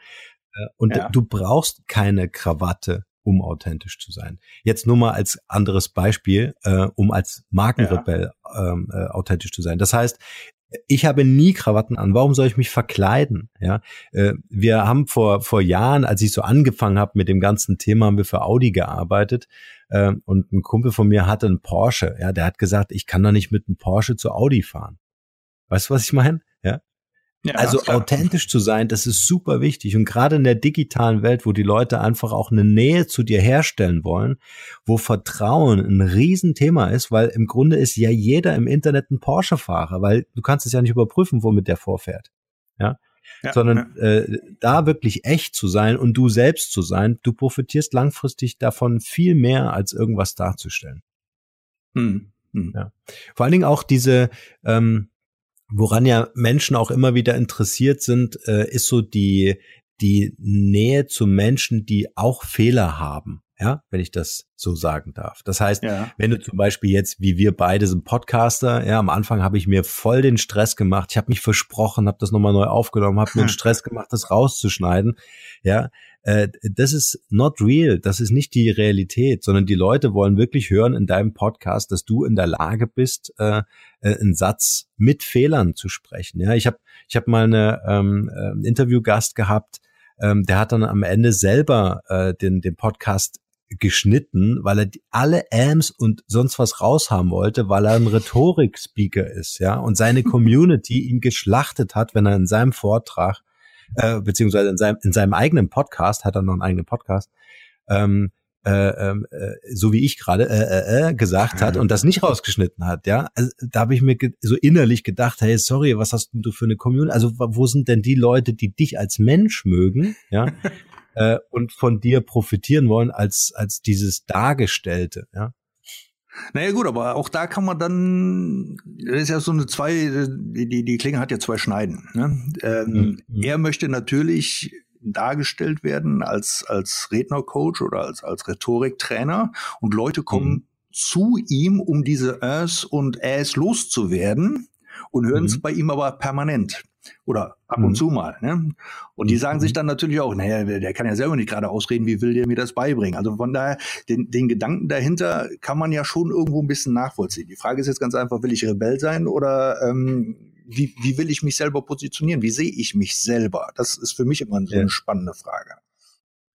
äh, und ja. du brauchst keine Krawatte, um authentisch zu sein. Jetzt nur mal als anderes Beispiel, äh, um als Markenrebell ja. ähm, äh, authentisch zu sein. Das heißt, ich habe nie Krawatten an. Warum soll ich mich verkleiden? Ja, äh, wir haben vor vor Jahren, als ich so angefangen habe mit dem ganzen Thema, haben wir für Audi gearbeitet äh, und ein Kumpel von mir hatte einen Porsche. Ja, der hat gesagt, ich kann doch nicht mit einem Porsche zu Audi fahren. Weißt du, was ich meine? Ja, ja, also authentisch zu sein, das ist super wichtig. Und gerade in der digitalen Welt, wo die Leute einfach auch eine Nähe zu dir herstellen wollen, wo Vertrauen ein Riesenthema ist, weil im Grunde ist ja jeder im Internet ein Porsche-Fahrer, weil du kannst es ja nicht überprüfen, womit der vorfährt. Ja. ja Sondern ja. Äh, da wirklich echt zu sein und du selbst zu sein, du profitierst langfristig davon viel mehr, als irgendwas darzustellen. Hm. Hm. Ja. Vor allen Dingen auch diese, ähm, Woran ja Menschen auch immer wieder interessiert sind, äh, ist so die, die Nähe zu Menschen, die auch Fehler haben. Ja, wenn ich das so sagen darf. Das heißt, ja. wenn du zum Beispiel jetzt, wie wir beide sind Podcaster, ja, am Anfang habe ich mir voll den Stress gemacht. Ich habe mich versprochen, habe das nochmal neu aufgenommen, habe mir den Stress gemacht, das rauszuschneiden. Ja, äh, das ist not real, das ist nicht die Realität, sondern die Leute wollen wirklich hören in deinem Podcast, dass du in der Lage bist, äh, äh, einen Satz mit Fehlern zu sprechen. Ja, ich habe ich hab mal eine ähm, äh, Interviewgast gehabt, ähm, der hat dann am Ende selber äh, den, den Podcast geschnitten, weil er alle Ams und sonst was raushaben wollte, weil er ein Rhetorik-Speaker ist, ja, und seine Community ihn geschlachtet hat, wenn er in seinem Vortrag äh, beziehungsweise in seinem, in seinem eigenen Podcast, hat er noch einen eigenen Podcast, ähm, äh, ähm, äh, so wie ich gerade äh, äh, äh, gesagt hat und das nicht rausgeschnitten hat, ja, also, da habe ich mir so innerlich gedacht, hey, sorry, was hast du für eine Community? Also wo sind denn die Leute, die dich als Mensch mögen, ja, äh, und von dir profitieren wollen als als dieses Dargestellte, ja? Naja gut, aber auch da kann man dann, das ist ja so eine zwei, die, die, Klinge hat ja zwei Schneiden. Ne? Ähm, mhm. Er möchte natürlich dargestellt werden als, als Rednercoach oder als, als Rhetoriktrainer und Leute kommen mhm. zu ihm, um diese Äs und Äs loszuwerden und hören es mhm. bei ihm aber permanent oder ab und mhm. zu mal. Ne? Und die sagen sich mhm. dann natürlich auch, naja, der kann ja selber nicht gerade ausreden, wie will der mir das beibringen? Also von daher, den, den Gedanken dahinter kann man ja schon irgendwo ein bisschen nachvollziehen. Die Frage ist jetzt ganz einfach, will ich Rebell sein oder ähm, wie, wie will ich mich selber positionieren? Wie sehe ich mich selber? Das ist für mich immer so eine ja. spannende Frage.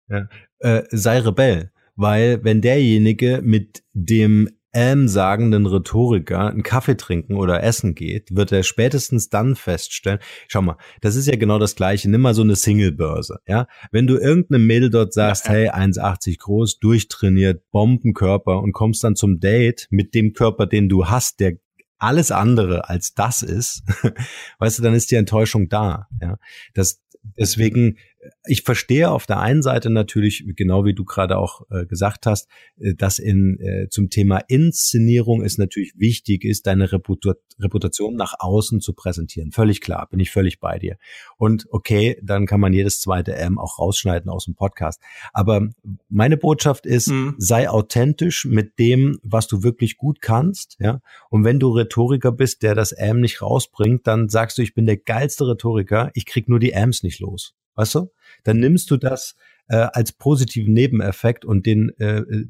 Ja. Äh, sei Rebell, weil wenn derjenige mit dem ähm sagenden Rhetoriker einen Kaffee trinken oder essen geht, wird er spätestens dann feststellen, schau mal, das ist ja genau das gleiche, nimm mal so eine Single-Börse, ja. Wenn du irgendeinem Mädel dort sagst, ja. hey, 1,80 groß, durchtrainiert, Bombenkörper und kommst dann zum Date mit dem Körper, den du hast, der alles andere als das ist, weißt du, dann ist die Enttäuschung da, ja. Das, deswegen ich verstehe auf der einen Seite natürlich, genau wie du gerade auch äh, gesagt hast, äh, dass in äh, zum Thema Inszenierung es natürlich wichtig ist, deine Reputa Reputation nach außen zu präsentieren. Völlig klar, bin ich völlig bei dir. Und okay, dann kann man jedes zweite M auch rausschneiden aus dem Podcast. Aber meine Botschaft ist, mhm. sei authentisch mit dem, was du wirklich gut kannst, ja. Und wenn du Rhetoriker bist, der das M nicht rausbringt, dann sagst du, ich bin der geilste Rhetoriker, ich krieg nur die Ms nicht los. Weißt du? Dann nimmst du das äh, als positiven Nebeneffekt und den äh, äh,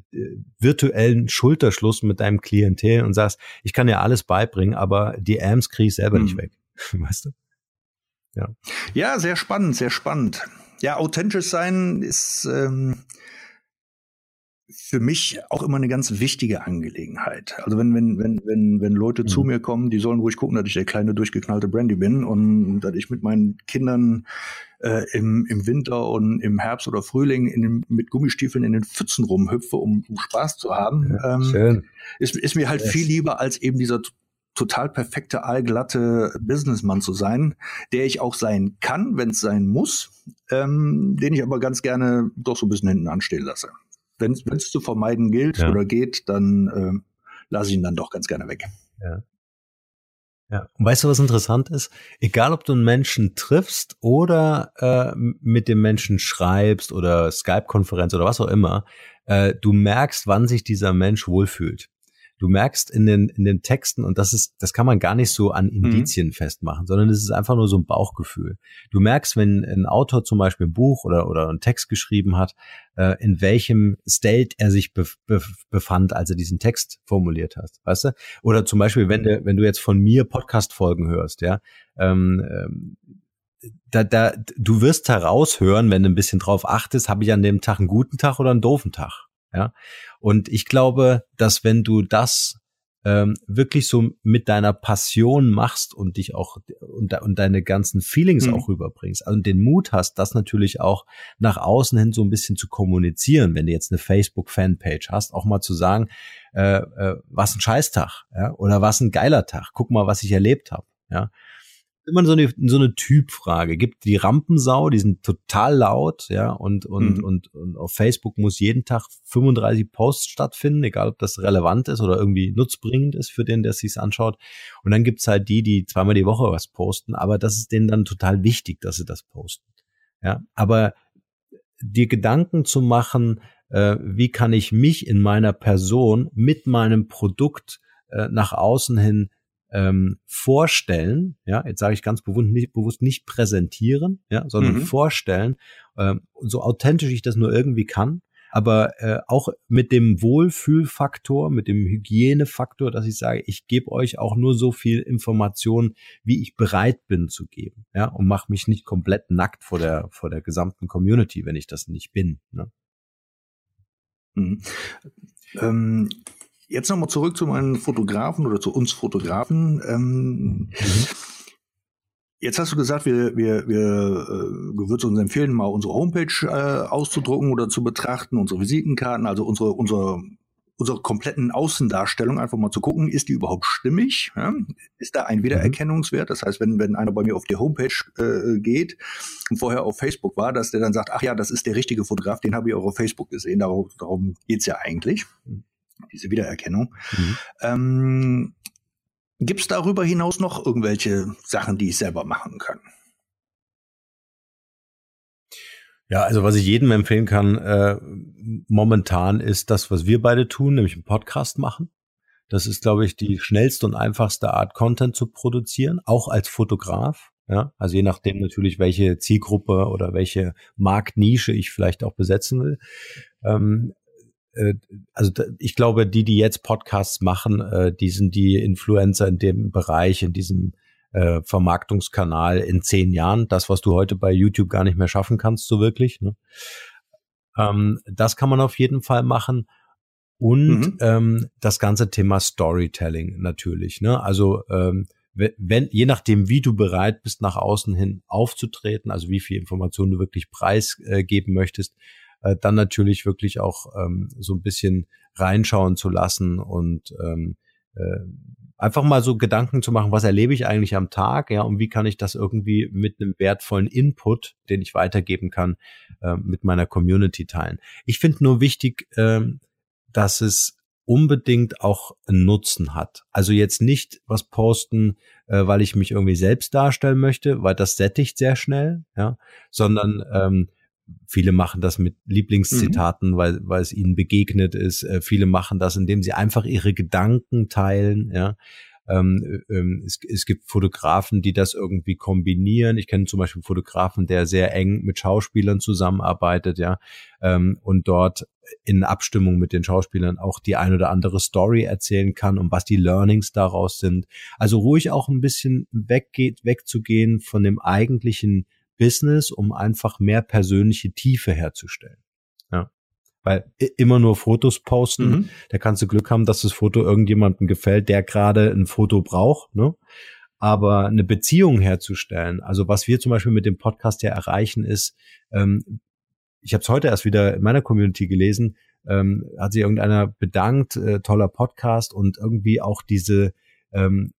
virtuellen Schulterschluss mit deinem Klientel und sagst, ich kann dir alles beibringen, aber die AMs kriege ich selber hm. nicht weg. weißt du? Ja. ja, sehr spannend, sehr spannend. Ja, authentisch sein ist ähm, für mich auch immer eine ganz wichtige Angelegenheit. Also wenn, wenn, wenn, wenn, wenn Leute mhm. zu mir kommen, die sollen ruhig gucken, dass ich der kleine durchgeknallte Brandy bin und dass ich mit meinen Kindern äh, im, im Winter und im Herbst oder Frühling in den, mit Gummistiefeln in den Pfützen rumhüpfe, um, um Spaß zu haben. Ja, ähm, schön. Ist, ist mir halt yes. viel lieber als eben dieser total perfekte, allglatte Businessman zu sein, der ich auch sein kann, wenn es sein muss, ähm, den ich aber ganz gerne doch so ein bisschen hinten anstehen lasse wenn es zu vermeiden gilt ja. oder geht, dann äh, lasse ich ihn dann doch ganz gerne weg. Ja. Ja, und weißt du, was interessant ist? Egal, ob du einen Menschen triffst oder äh, mit dem Menschen schreibst oder Skype-Konferenz oder was auch immer, äh, du merkst, wann sich dieser Mensch wohlfühlt. Du merkst in den, in den Texten, und das ist, das kann man gar nicht so an mhm. Indizien mhm. festmachen, sondern es ist einfach nur so ein Bauchgefühl. Du merkst, wenn ein Autor zum Beispiel ein Buch oder, oder einen Text geschrieben hat, äh, in welchem State er sich bef befand, als er diesen Text formuliert hat, weißt du? Oder zum Beispiel, wenn du, wenn du jetzt von mir Podcast-Folgen hörst, ja, ähm, ähm, da, da, du wirst heraushören, wenn du ein bisschen drauf achtest, habe ich an dem Tag einen guten Tag oder einen doofen Tag. Ja. Und ich glaube, dass wenn du das ähm, wirklich so mit deiner Passion machst und dich auch und, und deine ganzen Feelings mhm. auch rüberbringst also den Mut hast, das natürlich auch nach außen hin so ein bisschen zu kommunizieren, wenn du jetzt eine Facebook-Fanpage hast, auch mal zu sagen, äh, äh, was ein Scheißtag, ja, oder was ein geiler Tag, guck mal, was ich erlebt habe, ja immer so eine, so eine Typfrage. Gibt die Rampensau, die sind total laut, ja, und, und, mhm. und, und auf Facebook muss jeden Tag 35 Posts stattfinden, egal ob das relevant ist oder irgendwie nutzbringend ist für den, der es sich anschaut. Und dann gibt's halt die, die zweimal die Woche was posten, aber das ist denen dann total wichtig, dass sie das posten. Ja, aber dir Gedanken zu machen, äh, wie kann ich mich in meiner Person mit meinem Produkt äh, nach außen hin ähm, vorstellen, ja, jetzt sage ich ganz bewusst nicht, bewusst nicht präsentieren, ja, sondern mhm. vorstellen, ähm, so authentisch ich das nur irgendwie kann, aber äh, auch mit dem Wohlfühlfaktor, mit dem Hygienefaktor, dass ich sage, ich gebe euch auch nur so viel Information, wie ich bereit bin zu geben, ja, und mache mich nicht komplett nackt vor der vor der gesamten Community, wenn ich das nicht bin. Ne? Mhm. Ähm, Jetzt nochmal zurück zu meinen Fotografen oder zu uns Fotografen. Ähm, mhm. Jetzt hast du gesagt, wir, wir, wir äh, würdest uns empfehlen, mal unsere Homepage äh, auszudrucken oder zu betrachten, unsere Visitenkarten, also unsere, unsere, unsere kompletten Außendarstellung einfach mal zu gucken, ist die überhaupt stimmig? Ja? Ist da ein Wiedererkennungswert? Das heißt, wenn, wenn einer bei mir auf die Homepage äh, geht und vorher auf Facebook war, dass der dann sagt, ach ja, das ist der richtige Fotograf, den habe ich auch auf Facebook gesehen, darum, darum geht's ja eigentlich. Mhm diese Wiedererkennung. Mhm. Ähm, Gibt es darüber hinaus noch irgendwelche Sachen, die ich selber machen kann? Ja, also was ich jedem empfehlen kann, äh, momentan ist das, was wir beide tun, nämlich einen Podcast machen. Das ist, glaube ich, die schnellste und einfachste Art, Content zu produzieren, auch als Fotograf. Ja, also je nachdem natürlich, welche Zielgruppe oder welche Marktnische ich vielleicht auch besetzen will. Ähm, äh, also ich glaube, die, die jetzt Podcasts machen, äh, die sind die Influencer in dem Bereich, in diesem äh, Vermarktungskanal in zehn Jahren. Das, was du heute bei YouTube gar nicht mehr schaffen kannst, so wirklich. Ne? Ähm, das kann man auf jeden Fall machen. Und mhm. ähm, das ganze Thema Storytelling natürlich. Ne? Also ähm, wenn, je nachdem, wie du bereit bist, nach außen hin aufzutreten, also wie viel Informationen du wirklich preisgeben möchtest, äh, dann natürlich wirklich auch ähm, so ein bisschen reinschauen zu lassen und ähm, äh, einfach mal so Gedanken zu machen, was erlebe ich eigentlich am Tag, ja, und wie kann ich das irgendwie mit einem wertvollen Input, den ich weitergeben kann, äh, mit meiner Community teilen. Ich finde nur wichtig, äh, dass es unbedingt auch einen Nutzen hat. Also jetzt nicht was posten, äh, weil ich mich irgendwie selbst darstellen möchte, weil das sättigt sehr schnell, ja, sondern ähm, Viele machen das mit Lieblingszitaten, mhm. weil, weil es ihnen begegnet ist. Äh, viele machen das, indem sie einfach ihre Gedanken teilen. Ja, ähm, ähm, es, es gibt Fotografen, die das irgendwie kombinieren. Ich kenne zum Beispiel einen Fotografen, der sehr eng mit Schauspielern zusammenarbeitet, ja, ähm, und dort in Abstimmung mit den Schauspielern auch die ein oder andere Story erzählen kann und was die Learnings daraus sind. Also ruhig auch ein bisschen weggeht, wegzugehen von dem eigentlichen Business, um einfach mehr persönliche Tiefe herzustellen. Ja. Weil immer nur Fotos posten, mhm. da kannst du Glück haben, dass das Foto irgendjemandem gefällt, der gerade ein Foto braucht, ne? Aber eine Beziehung herzustellen, also was wir zum Beispiel mit dem Podcast ja erreichen, ist, ähm, ich habe es heute erst wieder in meiner Community gelesen, ähm, hat sich irgendeiner bedankt, äh, toller Podcast und irgendwie auch diese ähm, äh,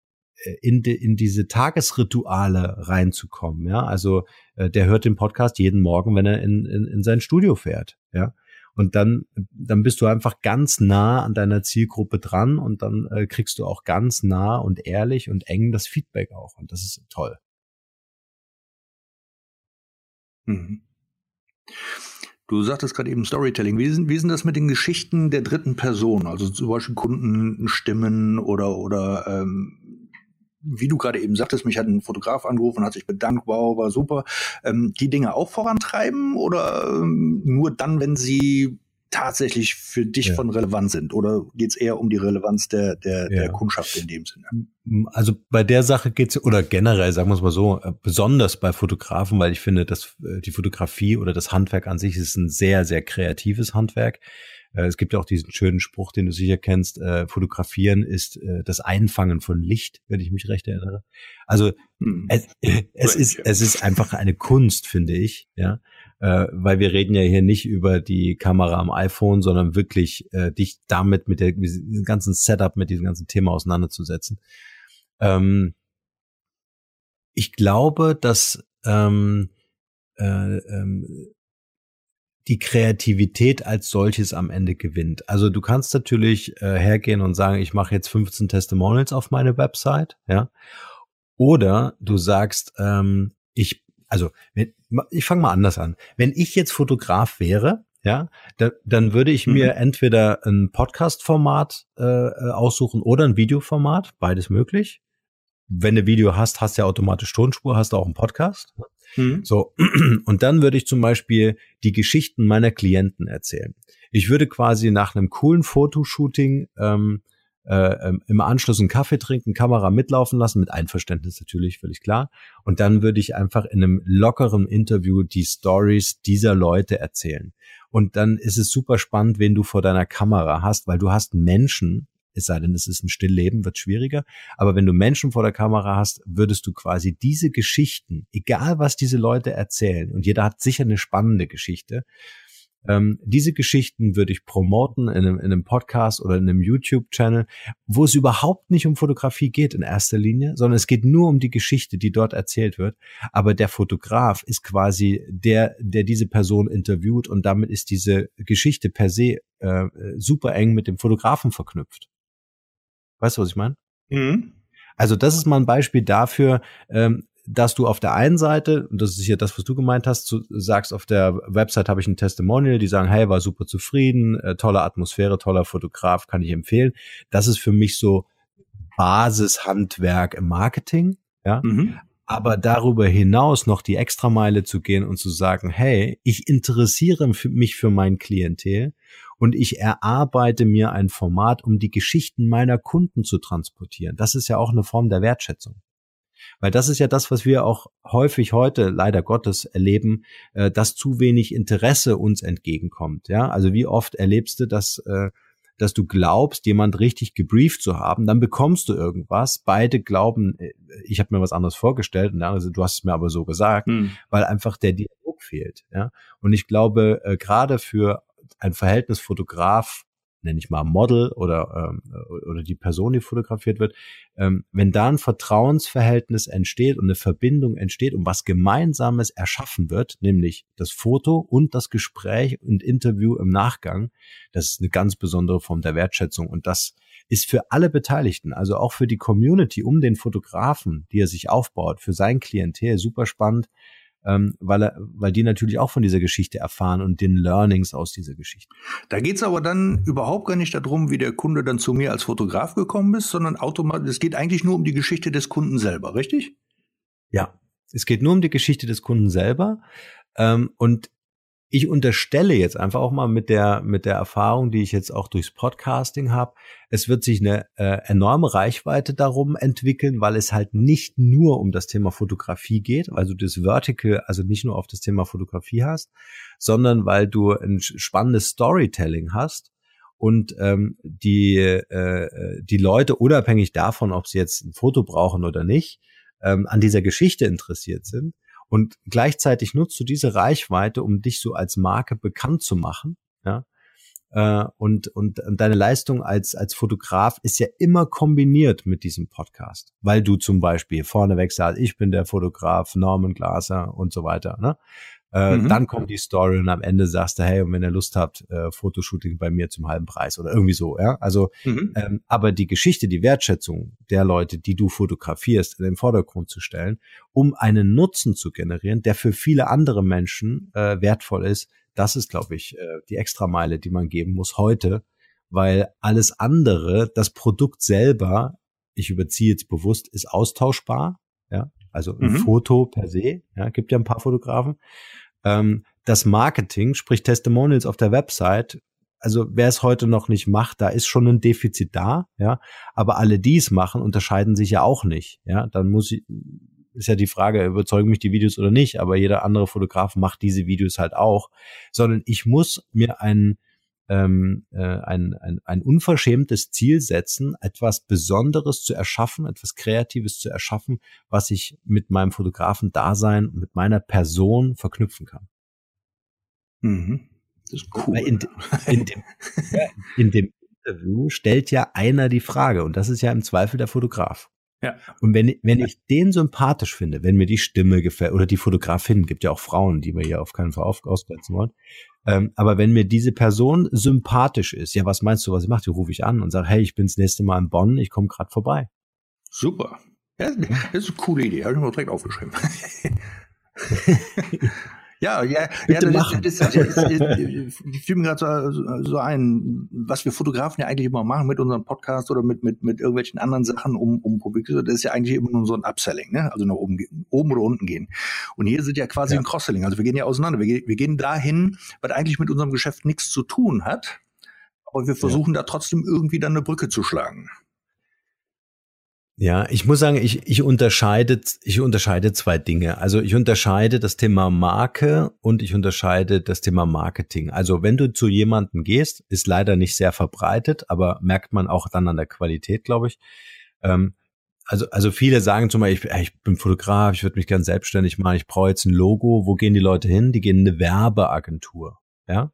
in, de, in diese Tagesrituale reinzukommen. Ja, also äh, der hört den Podcast jeden Morgen, wenn er in, in, in sein Studio fährt. Ja, und dann, dann bist du einfach ganz nah an deiner Zielgruppe dran und dann äh, kriegst du auch ganz nah und ehrlich und eng das Feedback auch. Und das ist toll. Mhm. Du sagtest gerade eben Storytelling. Wie ist, wie denn das mit den Geschichten der dritten Person? Also zum Beispiel Kundenstimmen oder, oder ähm, wie du gerade eben sagtest, mich hat ein Fotograf angerufen, hat sich bedankt, wow, war super. Ähm, die Dinge auch vorantreiben oder ähm, nur dann, wenn sie tatsächlich für dich ja. von Relevanz sind? Oder geht es eher um die Relevanz der, der, ja. der Kundschaft in dem Sinne? Also bei der Sache geht es, oder generell, sagen wir es mal so, äh, besonders bei Fotografen, weil ich finde, dass äh, die Fotografie oder das Handwerk an sich ist ein sehr, sehr kreatives Handwerk. Äh, es gibt ja auch diesen schönen Spruch, den du sicher kennst, äh, fotografieren ist äh, das Einfangen von Licht, wenn ich mich recht erinnere. Also hm. es, es ist es ist einfach eine Kunst, finde ich, ja, äh, weil wir reden ja hier nicht über die Kamera am iPhone, sondern wirklich äh, dich damit mit, der, mit diesem ganzen Setup, mit diesem ganzen Thema auseinanderzusetzen. Ähm, ich glaube, dass ähm, äh, ähm, die Kreativität als solches am Ende gewinnt. Also du kannst natürlich äh, hergehen und sagen, ich mache jetzt 15 Testimonials auf meine Website, ja. Oder du sagst, ähm, ich also wenn, ich fange mal anders an. Wenn ich jetzt Fotograf wäre, ja, da, dann würde ich mir mhm. entweder ein Podcast-Format äh, äh, aussuchen oder ein Videoformat, beides möglich. Wenn du Video hast, hast du ja automatisch Tonspur, hast du auch einen Podcast. Mhm. So, und dann würde ich zum Beispiel die Geschichten meiner Klienten erzählen. Ich würde quasi nach einem coolen Fotoshooting ähm, äh, ähm, im Anschluss einen Kaffee trinken, Kamera mitlaufen lassen, mit Einverständnis natürlich, völlig klar. Und dann würde ich einfach in einem lockeren Interview die Stories dieser Leute erzählen. Und dann ist es super spannend, wen du vor deiner Kamera hast, weil du hast Menschen, es sei denn, es ist ein Stillleben, wird schwieriger. Aber wenn du Menschen vor der Kamera hast, würdest du quasi diese Geschichten, egal was diese Leute erzählen, und jeder hat sicher eine spannende Geschichte, ähm, diese Geschichten würde ich promoten in einem, in einem Podcast oder in einem YouTube-Channel, wo es überhaupt nicht um Fotografie geht in erster Linie, sondern es geht nur um die Geschichte, die dort erzählt wird. Aber der Fotograf ist quasi der, der diese Person interviewt und damit ist diese Geschichte per se äh, super eng mit dem Fotografen verknüpft. Weißt du, was ich meine? Mhm. Also das ist mal ein Beispiel dafür, ähm, dass du auf der einen Seite, und das ist hier das, was du gemeint hast, du sagst, auf der Website habe ich ein Testimonial, die sagen, hey, war super zufrieden, äh, tolle Atmosphäre, toller Fotograf, kann ich empfehlen. Das ist für mich so Basishandwerk im Marketing, ja. Mhm. Aber darüber hinaus noch die Extrameile zu gehen und zu sagen, hey, ich interessiere mich für mein Klientel und ich erarbeite mir ein Format, um die Geschichten meiner Kunden zu transportieren. Das ist ja auch eine Form der Wertschätzung. Weil das ist ja das, was wir auch häufig heute leider Gottes erleben, äh, dass zu wenig Interesse uns entgegenkommt. Ja, also wie oft erlebst du, dass äh, dass du glaubst, jemand richtig gebrieft zu haben, dann bekommst du irgendwas. Beide glauben, äh, ich habe mir was anderes vorgestellt und der andere, du hast es mir aber so gesagt, hm. weil einfach der Dialog fehlt. Ja, und ich glaube, äh, gerade für ein Verhältnis Fotograf nenne ich mal Model oder, ähm, oder die Person, die fotografiert wird, ähm, wenn da ein Vertrauensverhältnis entsteht und eine Verbindung entsteht und was Gemeinsames erschaffen wird, nämlich das Foto und das Gespräch und Interview im Nachgang, das ist eine ganz besondere Form der Wertschätzung und das ist für alle Beteiligten, also auch für die Community um den Fotografen, die er sich aufbaut, für sein Klientel super spannend, ähm, weil, weil die natürlich auch von dieser Geschichte erfahren und den Learnings aus dieser Geschichte. Da geht es aber dann überhaupt gar nicht darum, wie der Kunde dann zu mir als Fotograf gekommen ist, sondern automatisch, es geht eigentlich nur um die Geschichte des Kunden selber, richtig? Ja, es geht nur um die Geschichte des Kunden selber. Ähm, und ich unterstelle jetzt einfach auch mal mit der mit der Erfahrung, die ich jetzt auch durchs Podcasting habe, es wird sich eine äh, enorme Reichweite darum entwickeln, weil es halt nicht nur um das Thema Fotografie geht, also das Vertical, also nicht nur auf das Thema Fotografie hast, sondern weil du ein spannendes Storytelling hast und ähm, die äh, die Leute unabhängig davon, ob sie jetzt ein Foto brauchen oder nicht, ähm, an dieser Geschichte interessiert sind und gleichzeitig nutzt du diese Reichweite, um dich so als Marke bekannt zu machen. Ja? Äh, und, und, und deine Leistung als, als Fotograf ist ja immer kombiniert mit diesem Podcast, weil du zum Beispiel vorneweg sagst, ich bin der Fotograf Norman Glaser und so weiter. Ne? Äh, mhm. Dann kommt die Story und am Ende sagst du, hey, und wenn ihr Lust habt, äh, Fotoshooting bei mir zum halben Preis oder irgendwie so, ja. Also, mhm. ähm, aber die Geschichte, die Wertschätzung der Leute, die du fotografierst, in den Vordergrund zu stellen, um einen Nutzen zu generieren, der für viele andere Menschen äh, wertvoll ist, Das ist, glaube ich, äh, die Extrameile, die man geben muss heute, weil alles andere, das Produkt selber, ich überziehe jetzt bewusst, ist austauschbar. Ja, also ein mhm. Foto per se. Ja, gibt ja ein paar Fotografen. Ähm, das Marketing, sprich Testimonials auf der Website, also wer es heute noch nicht macht, da ist schon ein Defizit da, ja. Aber alle, die es machen, unterscheiden sich ja auch nicht, ja. Dann muss ich, ist ja die Frage, überzeugen mich die Videos oder nicht, aber jeder andere Fotograf macht diese Videos halt auch, sondern ich muss mir ein, ähm, äh, ein, ein, ein unverschämtes Ziel setzen, etwas Besonderes zu erschaffen, etwas Kreatives zu erschaffen, was ich mit meinem Fotografen-Dasein, mit meiner Person verknüpfen kann. Mhm. Das ist cool. In, in, dem, in dem Interview stellt ja einer die Frage und das ist ja im Zweifel der Fotograf. Ja. Und wenn, wenn ich den sympathisch finde, wenn mir die Stimme gefällt, oder die Fotografin, gibt ja auch Frauen, die wir hier auf keinen Fall ausgrenzen wollen, ähm, aber wenn mir diese Person sympathisch ist, ja, was meinst du, was ich mache? Die rufe ich an und sage, hey, ich bin das nächste Mal in Bonn, ich komme gerade vorbei. Super. Ja, das ist eine coole Idee, habe ich mir direkt aufgeschrieben. Ja, ja, ja das, das, das, das, das, das fiel mir gerade so, so ein, was wir Fotografen ja eigentlich immer machen mit unserem Podcast oder mit, mit, mit irgendwelchen anderen Sachen, um, um Publikum, das ist ja eigentlich immer nur so ein Upselling, ne? Also nach oben, oben oder unten gehen. Und hier sind ja quasi ja. ein Cross-Selling. Also wir gehen ja auseinander. Wir, wir gehen dahin, was eigentlich mit unserem Geschäft nichts zu tun hat. Aber wir versuchen ja. da trotzdem irgendwie dann eine Brücke zu schlagen. Ja, ich muss sagen, ich, ich unterscheide, ich unterscheide zwei Dinge. Also ich unterscheide das Thema Marke und ich unterscheide das Thema Marketing. Also wenn du zu jemandem gehst, ist leider nicht sehr verbreitet, aber merkt man auch dann an der Qualität, glaube ich. Ähm, also, also viele sagen zum Beispiel, ich, ich bin Fotograf, ich würde mich gern selbstständig machen, ich brauche jetzt ein Logo. Wo gehen die Leute hin? Die gehen in eine Werbeagentur. Ja.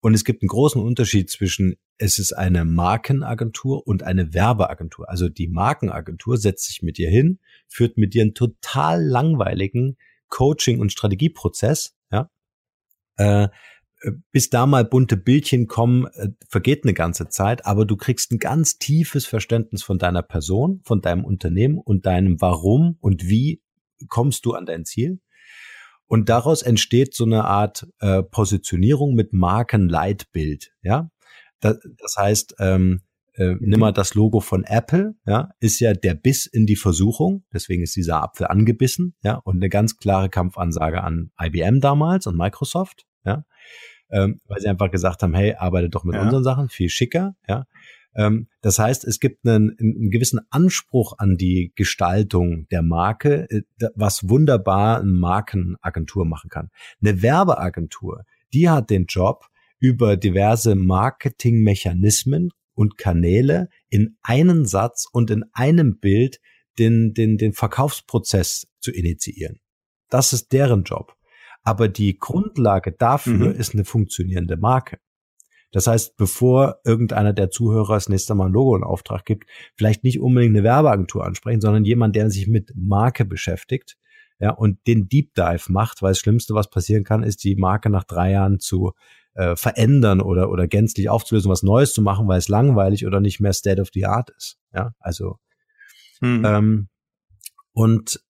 Und es gibt einen großen Unterschied zwischen es ist eine Markenagentur und eine Werbeagentur. Also die Markenagentur setzt sich mit dir hin, führt mit dir einen total langweiligen Coaching- und Strategieprozess, ja. Äh, bis da mal bunte Bildchen kommen, äh, vergeht eine ganze Zeit, aber du kriegst ein ganz tiefes Verständnis von deiner Person, von deinem Unternehmen und deinem Warum und wie kommst du an dein Ziel. Und daraus entsteht so eine Art äh, Positionierung mit Markenleitbild, ja. Das, das heißt, ähm, äh, nimm mal das Logo von Apple, ja, ist ja der Biss in die Versuchung, deswegen ist dieser Apfel angebissen, ja, und eine ganz klare Kampfansage an IBM damals und Microsoft, ja, ähm, weil sie einfach gesagt haben, hey, arbeite doch mit ja. unseren Sachen, viel schicker, ja. Ähm, das heißt, es gibt einen, einen gewissen Anspruch an die Gestaltung der Marke, äh, was wunderbar eine Markenagentur machen kann. Eine Werbeagentur, die hat den Job, über diverse Marketingmechanismen und Kanäle in einen Satz und in einem Bild den, den, den Verkaufsprozess zu initiieren. Das ist deren Job. Aber die Grundlage dafür mhm. ist eine funktionierende Marke. Das heißt, bevor irgendeiner der Zuhörer das nächste Mal ein Logo in Auftrag gibt, vielleicht nicht unbedingt eine Werbeagentur ansprechen, sondern jemand, der sich mit Marke beschäftigt, ja, und den Deep Dive macht, weil das Schlimmste, was passieren kann, ist die Marke nach drei Jahren zu äh, verändern oder, oder gänzlich aufzulösen, was Neues zu machen, weil es langweilig oder nicht mehr State of the Art ist. Ja, also mhm. ähm, und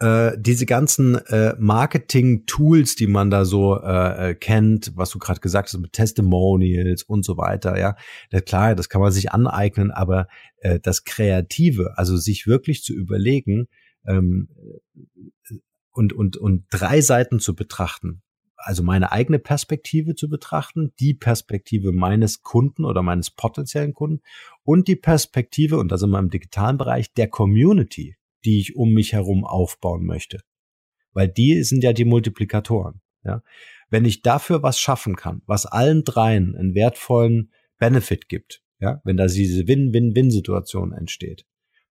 äh, diese ganzen äh, Marketing-Tools, die man da so äh, äh kennt, was du gerade gesagt hast, mit Testimonials und so weiter, ja, ja klar, das kann man sich aneignen, aber äh, das Kreative, also sich wirklich zu überlegen ähm, und und und drei Seiten zu betrachten, also meine eigene Perspektive zu betrachten, die Perspektive meines Kunden oder meines potenziellen Kunden und die Perspektive, und da sind wir im digitalen Bereich, der Community, die ich um mich herum aufbauen möchte. Weil die sind ja die Multiplikatoren. Ja? Wenn ich dafür was schaffen kann, was allen dreien einen wertvollen Benefit gibt, ja, wenn da diese Win-Win-Win-Situation entsteht,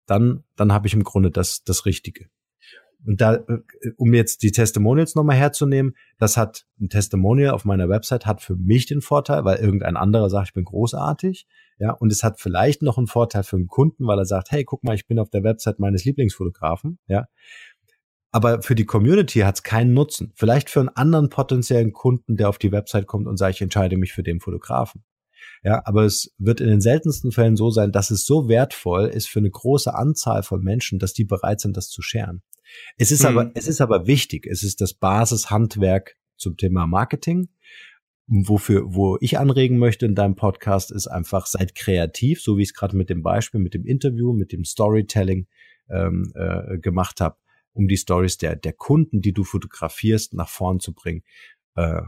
dann, dann habe ich im Grunde das, das Richtige. Und da, äh, um jetzt die Testimonials nochmal herzunehmen, das hat ein Testimonial auf meiner Website hat für mich den Vorteil, weil irgendein anderer sagt, ich bin großartig. Ja, und es hat vielleicht noch einen Vorteil für einen Kunden, weil er sagt, hey, guck mal, ich bin auf der Website meines Lieblingsfotografen. Ja. Aber für die Community hat es keinen Nutzen. Vielleicht für einen anderen potenziellen Kunden, der auf die Website kommt und sagt, ich entscheide mich für den Fotografen. Ja, aber es wird in den seltensten Fällen so sein, dass es so wertvoll ist für eine große Anzahl von Menschen, dass die bereit sind, das zu scheren. Es ist mhm. aber, es ist aber wichtig. Es ist das Basishandwerk zum Thema Marketing. wofür, wo ich anregen möchte in deinem Podcast, ist einfach, seid kreativ, so wie ich es gerade mit dem Beispiel, mit dem Interview, mit dem Storytelling ähm, äh, gemacht habe, um die Stories der, der Kunden, die du fotografierst, nach vorn zu bringen. Äh,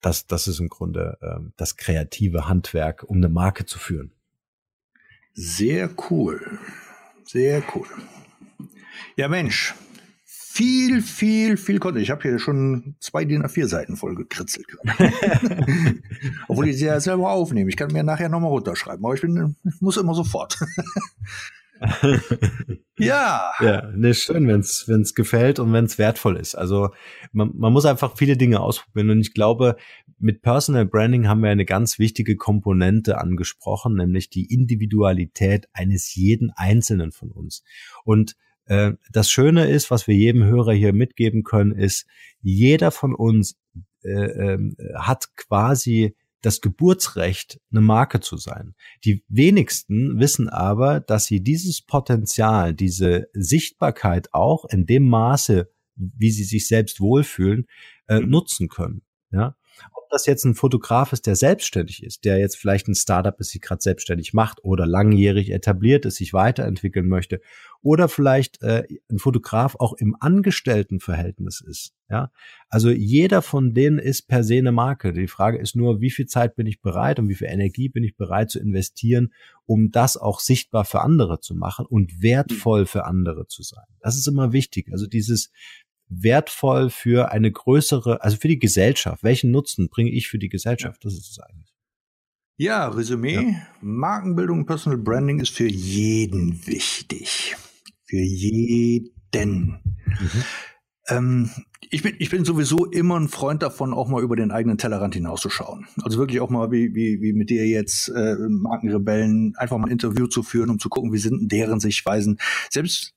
das, das ist im Grunde äh, das kreative Handwerk, um eine Marke zu führen. Sehr cool. Sehr cool. Ja, Mensch, viel, viel, viel Content. Ich habe hier schon zwei DIN A4 Seiten voll gekritzelt. Obwohl ich sie ja selber aufnehme. Ich kann mir nachher nochmal runterschreiben, aber ich, bin, ich muss immer sofort. ja. Ja, ne, schön, wenn es gefällt und wenn es wertvoll ist. Also man, man muss einfach viele Dinge ausprobieren und ich glaube, mit Personal Branding haben wir eine ganz wichtige Komponente angesprochen, nämlich die Individualität eines jeden Einzelnen von uns. Und das Schöne ist, was wir jedem Hörer hier mitgeben können, ist, jeder von uns äh, äh, hat quasi das Geburtsrecht, eine Marke zu sein. Die wenigsten wissen aber, dass sie dieses Potenzial, diese Sichtbarkeit auch in dem Maße, wie sie sich selbst wohlfühlen, äh, mhm. nutzen können. Ja, das jetzt ein Fotograf ist, der selbstständig ist, der jetzt vielleicht ein Startup ist, sich gerade selbstständig macht oder langjährig etabliert ist, sich weiterentwickeln möchte oder vielleicht äh, ein Fotograf auch im Angestelltenverhältnis ist. Ja, also jeder von denen ist per se eine Marke. Die Frage ist nur, wie viel Zeit bin ich bereit und wie viel Energie bin ich bereit zu investieren, um das auch sichtbar für andere zu machen und wertvoll für andere zu sein. Das ist immer wichtig. Also dieses wertvoll für eine größere, also für die Gesellschaft? Welchen Nutzen bringe ich für die Gesellschaft? Das ist es eigentlich. Ja, Resümee. Ja. Markenbildung und Personal Branding ist für jeden wichtig. Für jeden. Mhm. Ähm, ich bin, ich bin sowieso immer ein Freund davon, auch mal über den eigenen Tellerrand hinauszuschauen. Also wirklich auch mal wie, wie, wie mit dir jetzt äh, Markenrebellen einfach mal ein Interview zu führen, um zu gucken, wie sind deren Sichtweisen. Selbst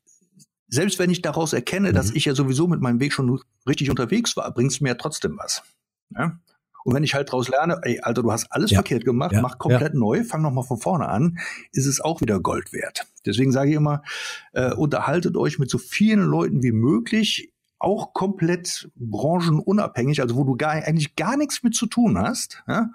selbst wenn ich daraus erkenne, mhm. dass ich ja sowieso mit meinem Weg schon richtig unterwegs war, bringt es mir ja trotzdem was. Ja? Und wenn ich halt daraus lerne, ey, Alter, du hast alles ja. verkehrt gemacht, ja. mach komplett neu, fang nochmal von vorne an, ist es auch wieder Gold wert. Deswegen sage ich immer, äh, unterhaltet euch mit so vielen Leuten wie möglich, auch komplett branchenunabhängig, also wo du gar, eigentlich gar nichts mit zu tun hast, ja?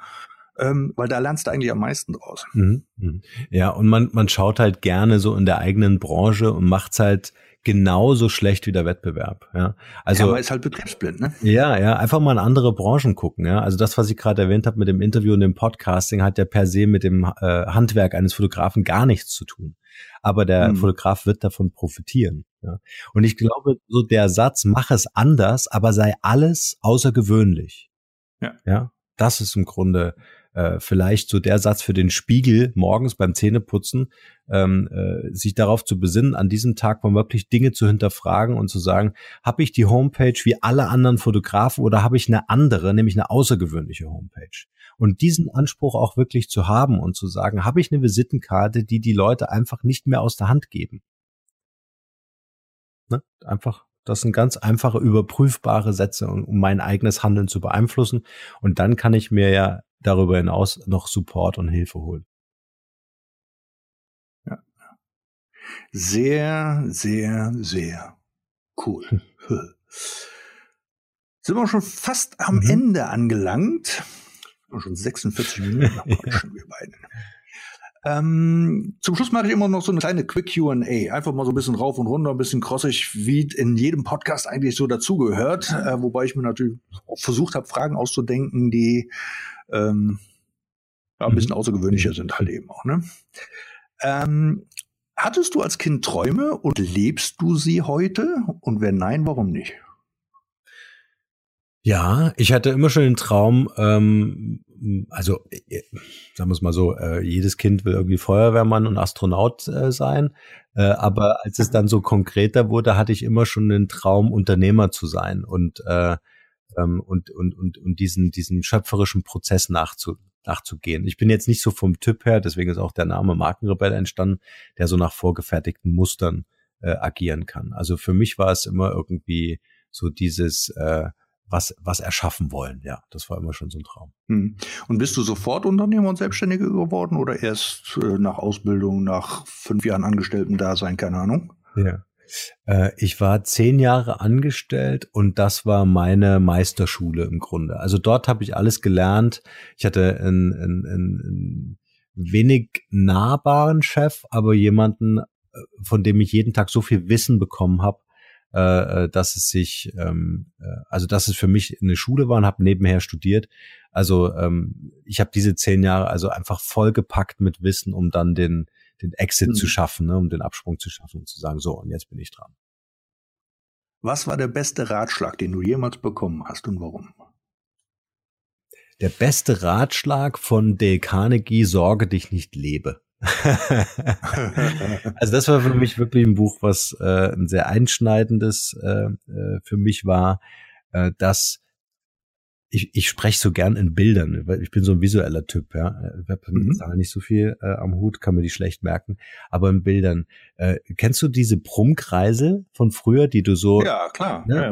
Ähm, weil da lernst du eigentlich am meisten draus. Mhm. mhm. Ja, und man, man schaut halt gerne so in der eigenen Branche und macht's halt genauso schlecht wie der Wettbewerb. Ja, also ja, man ist halt betriebsblind, ne? Ja, ja, einfach mal in andere Branchen gucken. Ja, also das, was ich gerade erwähnt habe mit dem Interview und dem Podcasting, hat ja per se mit dem äh, Handwerk eines Fotografen gar nichts zu tun. Aber der hm. Fotograf wird davon profitieren. Ja. Und ich glaube, so der Satz, mach es anders, aber sei alles außergewöhnlich. Ja. Ja, das ist im Grunde äh, vielleicht so der Satz für den Spiegel morgens beim Zähneputzen, ähm, äh, sich darauf zu besinnen, an diesem Tag mal wirklich Dinge zu hinterfragen und zu sagen, habe ich die Homepage wie alle anderen Fotografen oder habe ich eine andere, nämlich eine außergewöhnliche Homepage? Und diesen Anspruch auch wirklich zu haben und zu sagen, habe ich eine Visitenkarte, die die Leute einfach nicht mehr aus der Hand geben? Ne? Einfach das sind ganz einfache, überprüfbare Sätze, um mein eigenes Handeln zu beeinflussen. Und dann kann ich mir ja darüber hinaus noch Support und Hilfe holen. Ja. Sehr, sehr, sehr cool. Hm. Sind wir schon fast am mhm. Ende angelangt. Schon 46 Minuten haben wir beiden. Ähm, zum Schluss mache ich immer noch so eine kleine Quick QA. Einfach mal so ein bisschen rauf und runter, ein bisschen crossig, wie in jedem Podcast eigentlich so dazugehört. Äh, wobei ich mir natürlich auch versucht habe, Fragen auszudenken, die ähm, ein bisschen mhm. außergewöhnlicher sind halt eben auch. Ne? Ähm, hattest du als Kind Träume und lebst du sie heute? Und wenn nein, warum nicht? Ja, ich hatte immer schon den Traum, ähm, also äh, sagen wir es mal so, äh, jedes Kind will irgendwie Feuerwehrmann und Astronaut äh, sein. Äh, aber als es dann so konkreter wurde, hatte ich immer schon den Traum, Unternehmer zu sein und äh, ähm, und, und, und, und diesen, diesen schöpferischen Prozess nachzu, nachzugehen. Ich bin jetzt nicht so vom Typ her, deswegen ist auch der Name Markenrebell entstanden, der so nach vorgefertigten Mustern äh, agieren kann. Also für mich war es immer irgendwie so dieses äh, was, was erschaffen wollen. Ja, das war immer schon so ein Traum. Hm. Und bist du sofort Unternehmer und Selbstständiger geworden oder erst äh, nach Ausbildung, nach fünf Jahren Angestellten-Dasein, keine Ahnung? Ja. Äh, ich war zehn Jahre angestellt und das war meine Meisterschule im Grunde. Also dort habe ich alles gelernt. Ich hatte einen, einen, einen wenig nahbaren Chef, aber jemanden, äh, von dem ich jeden Tag so viel Wissen bekommen habe, äh, dass es sich, ähm, also dass es für mich eine Schule war und habe nebenher studiert. Also ähm, ich habe diese zehn Jahre also einfach vollgepackt mit Wissen, um dann den den Exit mhm. zu schaffen, ne, um den Absprung zu schaffen und zu sagen, so, und jetzt bin ich dran. Was war der beste Ratschlag, den du jemals bekommen hast und warum? Der beste Ratschlag von Dale Carnegie, sorge dich nicht lebe. also das war für mich wirklich ein Buch, was äh, ein sehr einschneidendes äh, äh für mich war, äh, dass ich, ich spreche so gern in Bildern, weil ich bin so ein visueller Typ, ja. Ich habe mhm. nicht so viel äh, am Hut, kann mir die schlecht merken, aber in Bildern. Äh, kennst du diese Brummkreisel von früher, die du so. Ja, klar. Ne? Ja.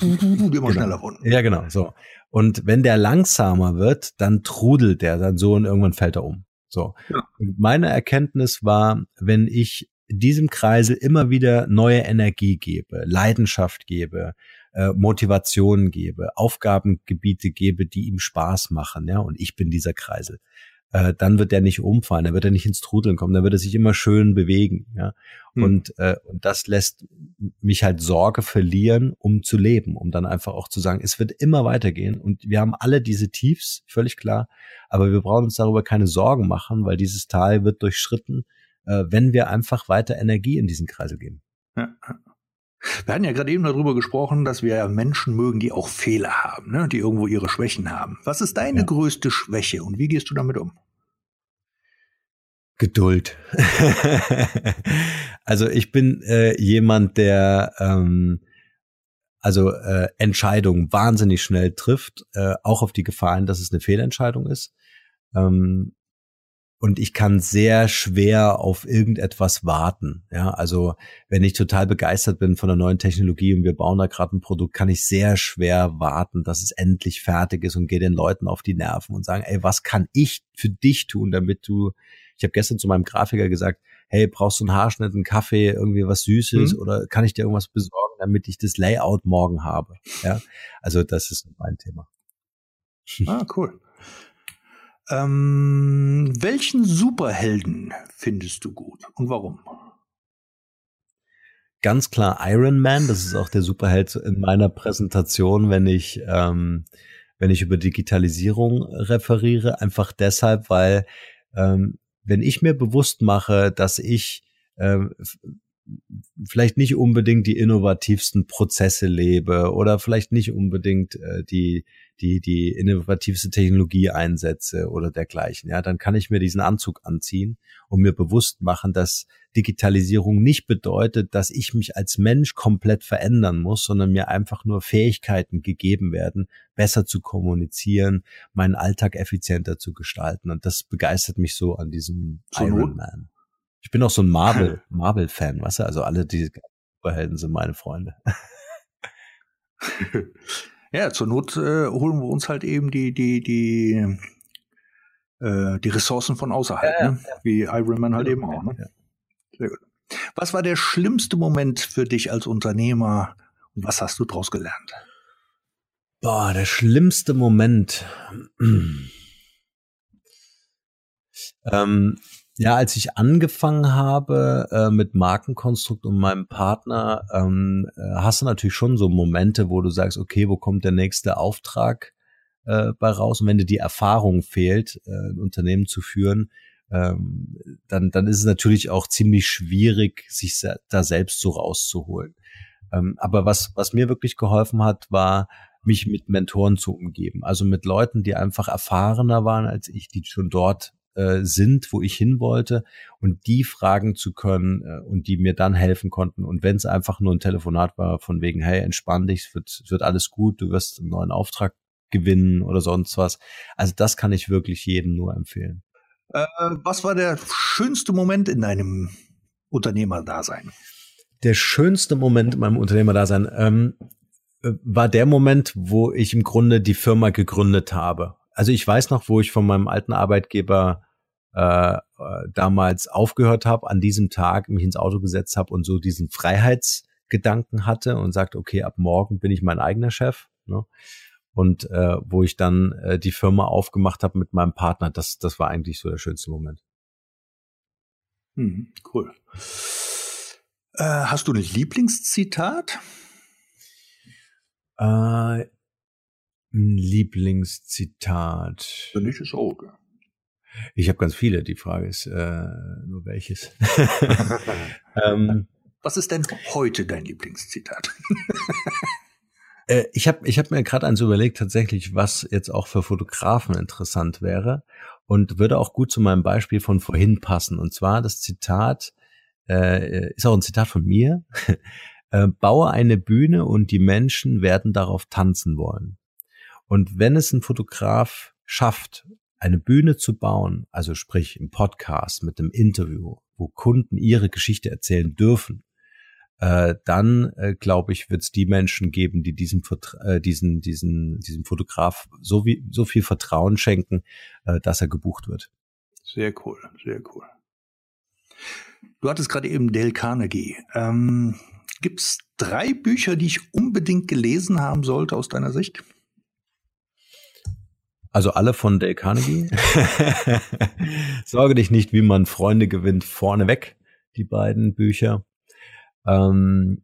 Immer genau. schneller wurden. Ja, genau, so. Und wenn der langsamer wird, dann trudelt der dann so und irgendwann fällt er um. So. Ja. Und meine Erkenntnis war, wenn ich diesem Kreisel immer wieder neue Energie gebe, Leidenschaft gebe, äh, Motivation gebe, Aufgabengebiete gebe, die ihm Spaß machen, ja, und ich bin dieser Kreisel. Äh, dann wird er nicht umfallen, dann wird er nicht ins Trudeln kommen, dann wird er sich immer schön bewegen, ja. Mhm. Und, äh, und das lässt mich halt Sorge verlieren, um zu leben, um dann einfach auch zu sagen, es wird immer weitergehen und wir haben alle diese Tiefs, völlig klar, aber wir brauchen uns darüber keine Sorgen machen, weil dieses Tal wird durchschritten, äh, wenn wir einfach weiter Energie in diesen Kreisel geben. Ja. Wir hatten ja gerade eben darüber gesprochen, dass wir Menschen mögen, die auch Fehler haben, ne? die irgendwo ihre Schwächen haben. Was ist deine ja. größte Schwäche und wie gehst du damit um? Geduld. also ich bin äh, jemand, der ähm, also äh, Entscheidungen wahnsinnig schnell trifft, äh, auch auf die Gefahren, dass es eine Fehlentscheidung ist. Ähm, und ich kann sehr schwer auf irgendetwas warten. Ja, also wenn ich total begeistert bin von der neuen Technologie und wir bauen da gerade ein Produkt, kann ich sehr schwer warten, dass es endlich fertig ist und gehe den Leuten auf die Nerven und sagen, ey, was kann ich für dich tun, damit du, ich habe gestern zu meinem Grafiker gesagt, hey, brauchst du einen Haarschnitt, einen Kaffee, irgendwie was Süßes mhm. oder kann ich dir irgendwas besorgen, damit ich das Layout morgen habe? Ja, also das ist mein Thema. Ah, cool. Ähm, welchen Superhelden findest du gut und warum? Ganz klar Iron Man, das ist auch der Superheld in meiner Präsentation, wenn ich, ähm, wenn ich über Digitalisierung referiere, einfach deshalb, weil ähm, wenn ich mir bewusst mache, dass ich ähm, vielleicht nicht unbedingt die innovativsten Prozesse lebe oder vielleicht nicht unbedingt äh, die die, die innovativste Technologie einsetze oder dergleichen, ja, dann kann ich mir diesen Anzug anziehen und mir bewusst machen, dass Digitalisierung nicht bedeutet, dass ich mich als Mensch komplett verändern muss, sondern mir einfach nur Fähigkeiten gegeben werden, besser zu kommunizieren, meinen Alltag effizienter zu gestalten. Und das begeistert mich so an diesem so Iron Man. Ich bin auch so ein Marvel, Marvel-Fan, weißt du? Also alle die Superhelden sind meine Freunde. Ja, zur Not äh, holen wir uns halt eben die, die, die, äh, die Ressourcen von außerhalb, ja, ne? ja. wie Iron Man halt ja, genau. eben auch. Ne? Sehr gut. Was war der schlimmste Moment für dich als Unternehmer und was hast du daraus gelernt? Boah, der schlimmste Moment. ähm, ja, als ich angefangen habe äh, mit Markenkonstrukt und meinem Partner, ähm, äh, hast du natürlich schon so Momente, wo du sagst, okay, wo kommt der nächste Auftrag äh, bei raus? Und wenn dir die Erfahrung fehlt, äh, ein Unternehmen zu führen, ähm, dann, dann ist es natürlich auch ziemlich schwierig, sich da selbst so rauszuholen. Ähm, aber was, was mir wirklich geholfen hat, war, mich mit Mentoren zu umgeben. Also mit Leuten, die einfach erfahrener waren als ich, die schon dort äh, sind, wo ich hin wollte und die fragen zu können äh, und die mir dann helfen konnten. Und wenn es einfach nur ein Telefonat war von wegen, hey, entspann dich, es wird, wird alles gut, du wirst einen neuen Auftrag gewinnen oder sonst was. Also das kann ich wirklich jedem nur empfehlen. Äh, was war der schönste Moment in deinem Unternehmerdasein? Der schönste Moment in meinem Unternehmerdasein ähm, äh, war der Moment, wo ich im Grunde die Firma gegründet habe. Also ich weiß noch, wo ich von meinem alten Arbeitgeber äh, damals aufgehört habe, an diesem Tag mich ins Auto gesetzt habe und so diesen Freiheitsgedanken hatte und sagte, okay, ab morgen bin ich mein eigener Chef. Ne? Und äh, wo ich dann äh, die Firma aufgemacht habe mit meinem Partner, das, das war eigentlich so der schönste Moment. Hm, cool. Äh, hast du ein Lieblingszitat? Äh, ein Lieblingszitat. Wenn nicht, ist Auge. Ich habe ganz viele. Die Frage ist äh, nur welches. ähm, Was ist denn heute dein Lieblingszitat? äh, ich habe ich hab mir gerade eins überlegt, tatsächlich, was jetzt auch für Fotografen interessant wäre und würde auch gut zu meinem Beispiel von vorhin passen. Und zwar das Zitat, äh, ist auch ein Zitat von mir. äh, baue eine Bühne und die Menschen werden darauf tanzen wollen. Und wenn es ein Fotograf schafft, eine Bühne zu bauen, also sprich im Podcast mit einem Interview, wo Kunden ihre Geschichte erzählen dürfen, äh, dann äh, glaube ich, wird es die Menschen geben, die diesem, äh, diesen, diesen, diesem Fotograf so, wie, so viel Vertrauen schenken, äh, dass er gebucht wird. Sehr cool, sehr cool. Du hattest gerade eben Dale Carnegie. Ähm, Gibt es drei Bücher, die ich unbedingt gelesen haben sollte aus deiner Sicht? Also alle von Dale Carnegie. Sorge dich nicht, wie man Freunde gewinnt, vorneweg, die beiden Bücher. Ähm,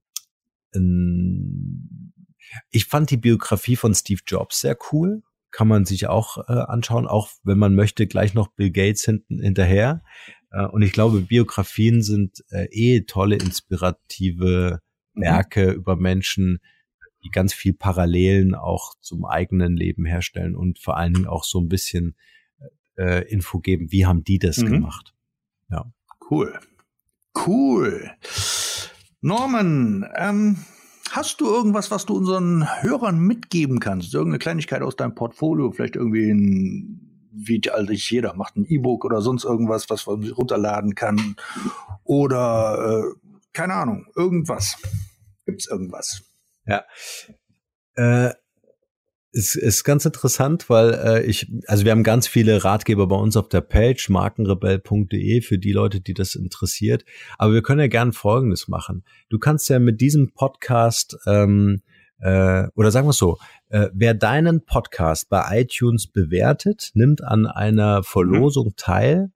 ich fand die Biografie von Steve Jobs sehr cool. Kann man sich auch äh, anschauen, auch wenn man möchte, gleich noch Bill Gates hinten hinterher. Äh, und ich glaube, Biografien sind äh, eh tolle, inspirative mhm. Werke mhm. über Menschen, die ganz viel Parallelen auch zum eigenen Leben herstellen und vor allen Dingen auch so ein bisschen äh, Info geben, wie haben die das mhm. gemacht. Ja. Cool. Cool. Norman, ähm, hast du irgendwas, was du unseren Hörern mitgeben kannst? Irgendeine Kleinigkeit aus deinem Portfolio, vielleicht irgendwie ein, wie eigentlich jeder macht, ein E-Book oder sonst irgendwas, was man runterladen kann? Oder äh, keine Ahnung, irgendwas. Gibt's irgendwas? Ja. Äh, ist, ist ganz interessant, weil äh, ich, also wir haben ganz viele Ratgeber bei uns auf der Page, markenrebell.de, für die Leute, die das interessiert. Aber wir können ja gern Folgendes machen. Du kannst ja mit diesem Podcast, ähm, äh, oder sagen wir es so, äh, wer deinen Podcast bei iTunes bewertet, nimmt an einer Verlosung teil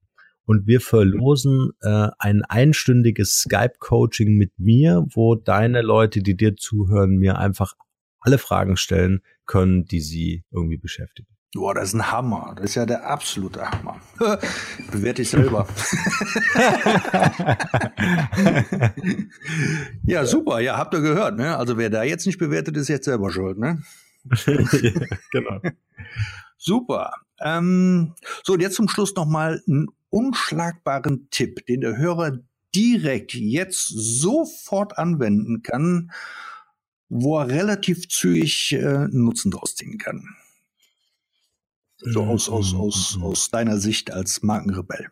und wir verlosen äh, ein einstündiges Skype-Coaching mit mir, wo deine Leute, die dir zuhören, mir einfach alle Fragen stellen können, die sie irgendwie beschäftigen. Boah, das ist ein Hammer. Das ist ja der absolute Hammer. Bewerte ich selber. ja, super. Ja, habt ihr gehört, ne? Also wer da jetzt nicht bewertet, ist jetzt selber schuld, ne? genau. Super. Ähm, so, und jetzt zum Schluss nochmal einen unschlagbaren Tipp, den der Hörer direkt jetzt sofort anwenden kann, wo er relativ zügig äh, Nutzen draus ziehen kann. So aus, aus, aus, aus deiner Sicht als Markenrebell.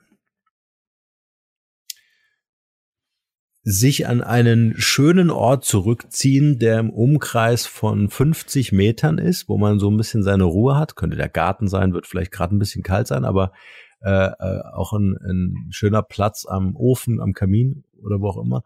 Sich an einen schönen Ort zurückziehen, der im Umkreis von 50 Metern ist, wo man so ein bisschen seine Ruhe hat. Könnte der Garten sein, wird vielleicht gerade ein bisschen kalt sein, aber äh, äh, auch ein, ein schöner Platz am Ofen, am Kamin oder wo auch immer.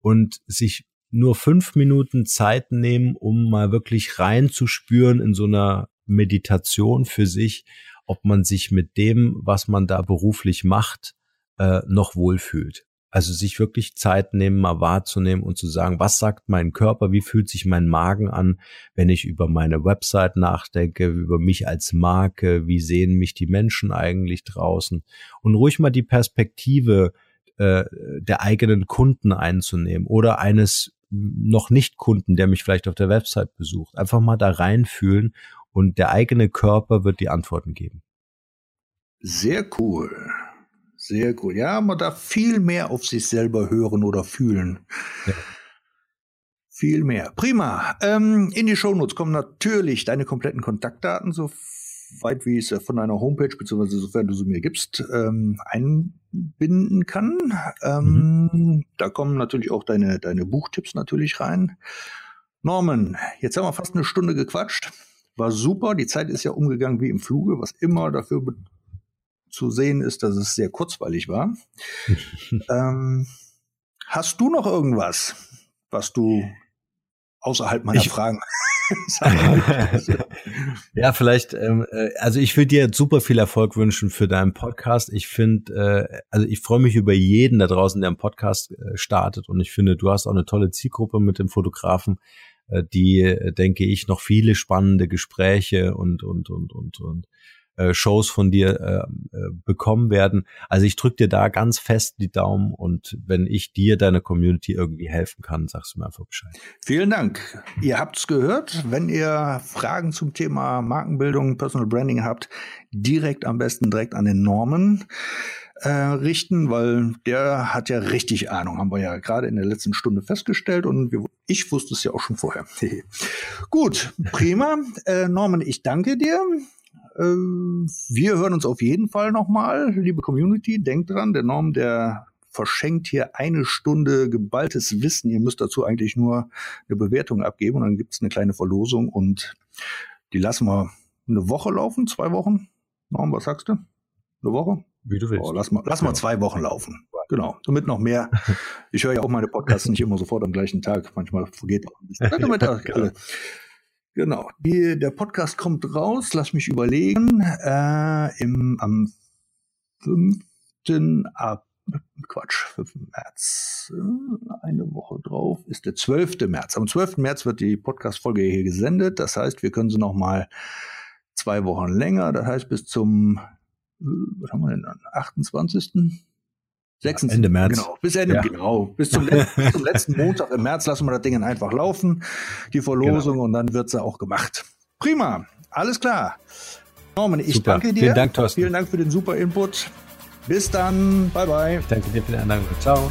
Und sich nur fünf Minuten Zeit nehmen, um mal wirklich reinzuspüren in so einer Meditation für sich, ob man sich mit dem, was man da beruflich macht, äh, noch wohlfühlt. Also sich wirklich Zeit nehmen, mal wahrzunehmen und zu sagen, was sagt mein Körper, wie fühlt sich mein Magen an, wenn ich über meine Website nachdenke, über mich als Marke, wie sehen mich die Menschen eigentlich draußen und ruhig mal die Perspektive äh, der eigenen Kunden einzunehmen oder eines noch nicht Kunden, der mich vielleicht auf der Website besucht. Einfach mal da reinfühlen und der eigene Körper wird die Antworten geben. Sehr cool. Sehr cool. Ja, man darf viel mehr auf sich selber hören oder fühlen. Ja. Viel mehr. Prima. Ähm, in die Shownotes kommen natürlich deine kompletten Kontaktdaten, so weit wie ich es von deiner Homepage, beziehungsweise sofern du sie mir gibst, ähm, einbinden kann. Ähm, mhm. Da kommen natürlich auch deine, deine Buchtipps natürlich rein. Norman, jetzt haben wir fast eine Stunde gequatscht. War super. Die Zeit ist ja umgegangen wie im Fluge, was immer dafür zu sehen ist, dass es sehr kurzweilig war. ähm, hast du noch irgendwas, was du außerhalb meiner ich, Fragen ja, vielleicht, ähm, äh, also ich würde dir super viel Erfolg wünschen für deinen Podcast. Ich finde, äh, also ich freue mich über jeden da draußen, der einen Podcast äh, startet und ich finde, du hast auch eine tolle Zielgruppe mit dem Fotografen, äh, die, äh, denke ich, noch viele spannende Gespräche und, und, und, und, und äh, Shows von dir äh, äh, bekommen werden. Also ich drücke dir da ganz fest die Daumen und wenn ich dir, deiner Community irgendwie helfen kann, sagst du mir einfach Bescheid. Vielen Dank. Ihr habt's gehört. Wenn ihr Fragen zum Thema Markenbildung, Personal Branding habt, direkt am besten direkt an den Norman äh, richten, weil der hat ja richtig Ahnung, haben wir ja gerade in der letzten Stunde festgestellt und wir, ich wusste es ja auch schon vorher. Gut, prima. Äh, Norman, ich danke dir. Ähm, wir hören uns auf jeden Fall nochmal, liebe Community. Denkt dran, der Norm, der verschenkt hier eine Stunde geballtes Wissen. Ihr müsst dazu eigentlich nur eine Bewertung abgeben und dann gibt es eine kleine Verlosung und die lassen wir eine Woche laufen, zwei Wochen. Norm, was sagst du? Eine Woche? Wie du willst. Oh, lass mal, lass mal zwei Wochen laufen. Genau, damit noch mehr. Ich höre ja auch meine Podcasts nicht immer sofort am gleichen Tag. Manchmal vergeht auch ein bisschen. Damit alle Genau. Die, der Podcast kommt raus, lass mich überlegen, äh, im, am 5. Ab, Quatsch, 5. März, eine Woche drauf, ist der 12. März. Am 12. März wird die Podcast-Folge hier gesendet. Das heißt, wir können sie noch mal zwei Wochen länger, das heißt bis zum, was haben wir denn dann, 28. 26, Ende März. Genau, bis Ende, ja. genau. Bis zum, bis zum, letzten Montag im März lassen wir das Ding einfach laufen, die Verlosung, genau. und dann wird sie auch gemacht. Prima, alles klar. Norman, ich super. danke dir. Vielen Dank, Thorsten. Vielen Dank für den super Input. Bis dann. Bye, bye. Ich danke dir für den Andank. Ciao.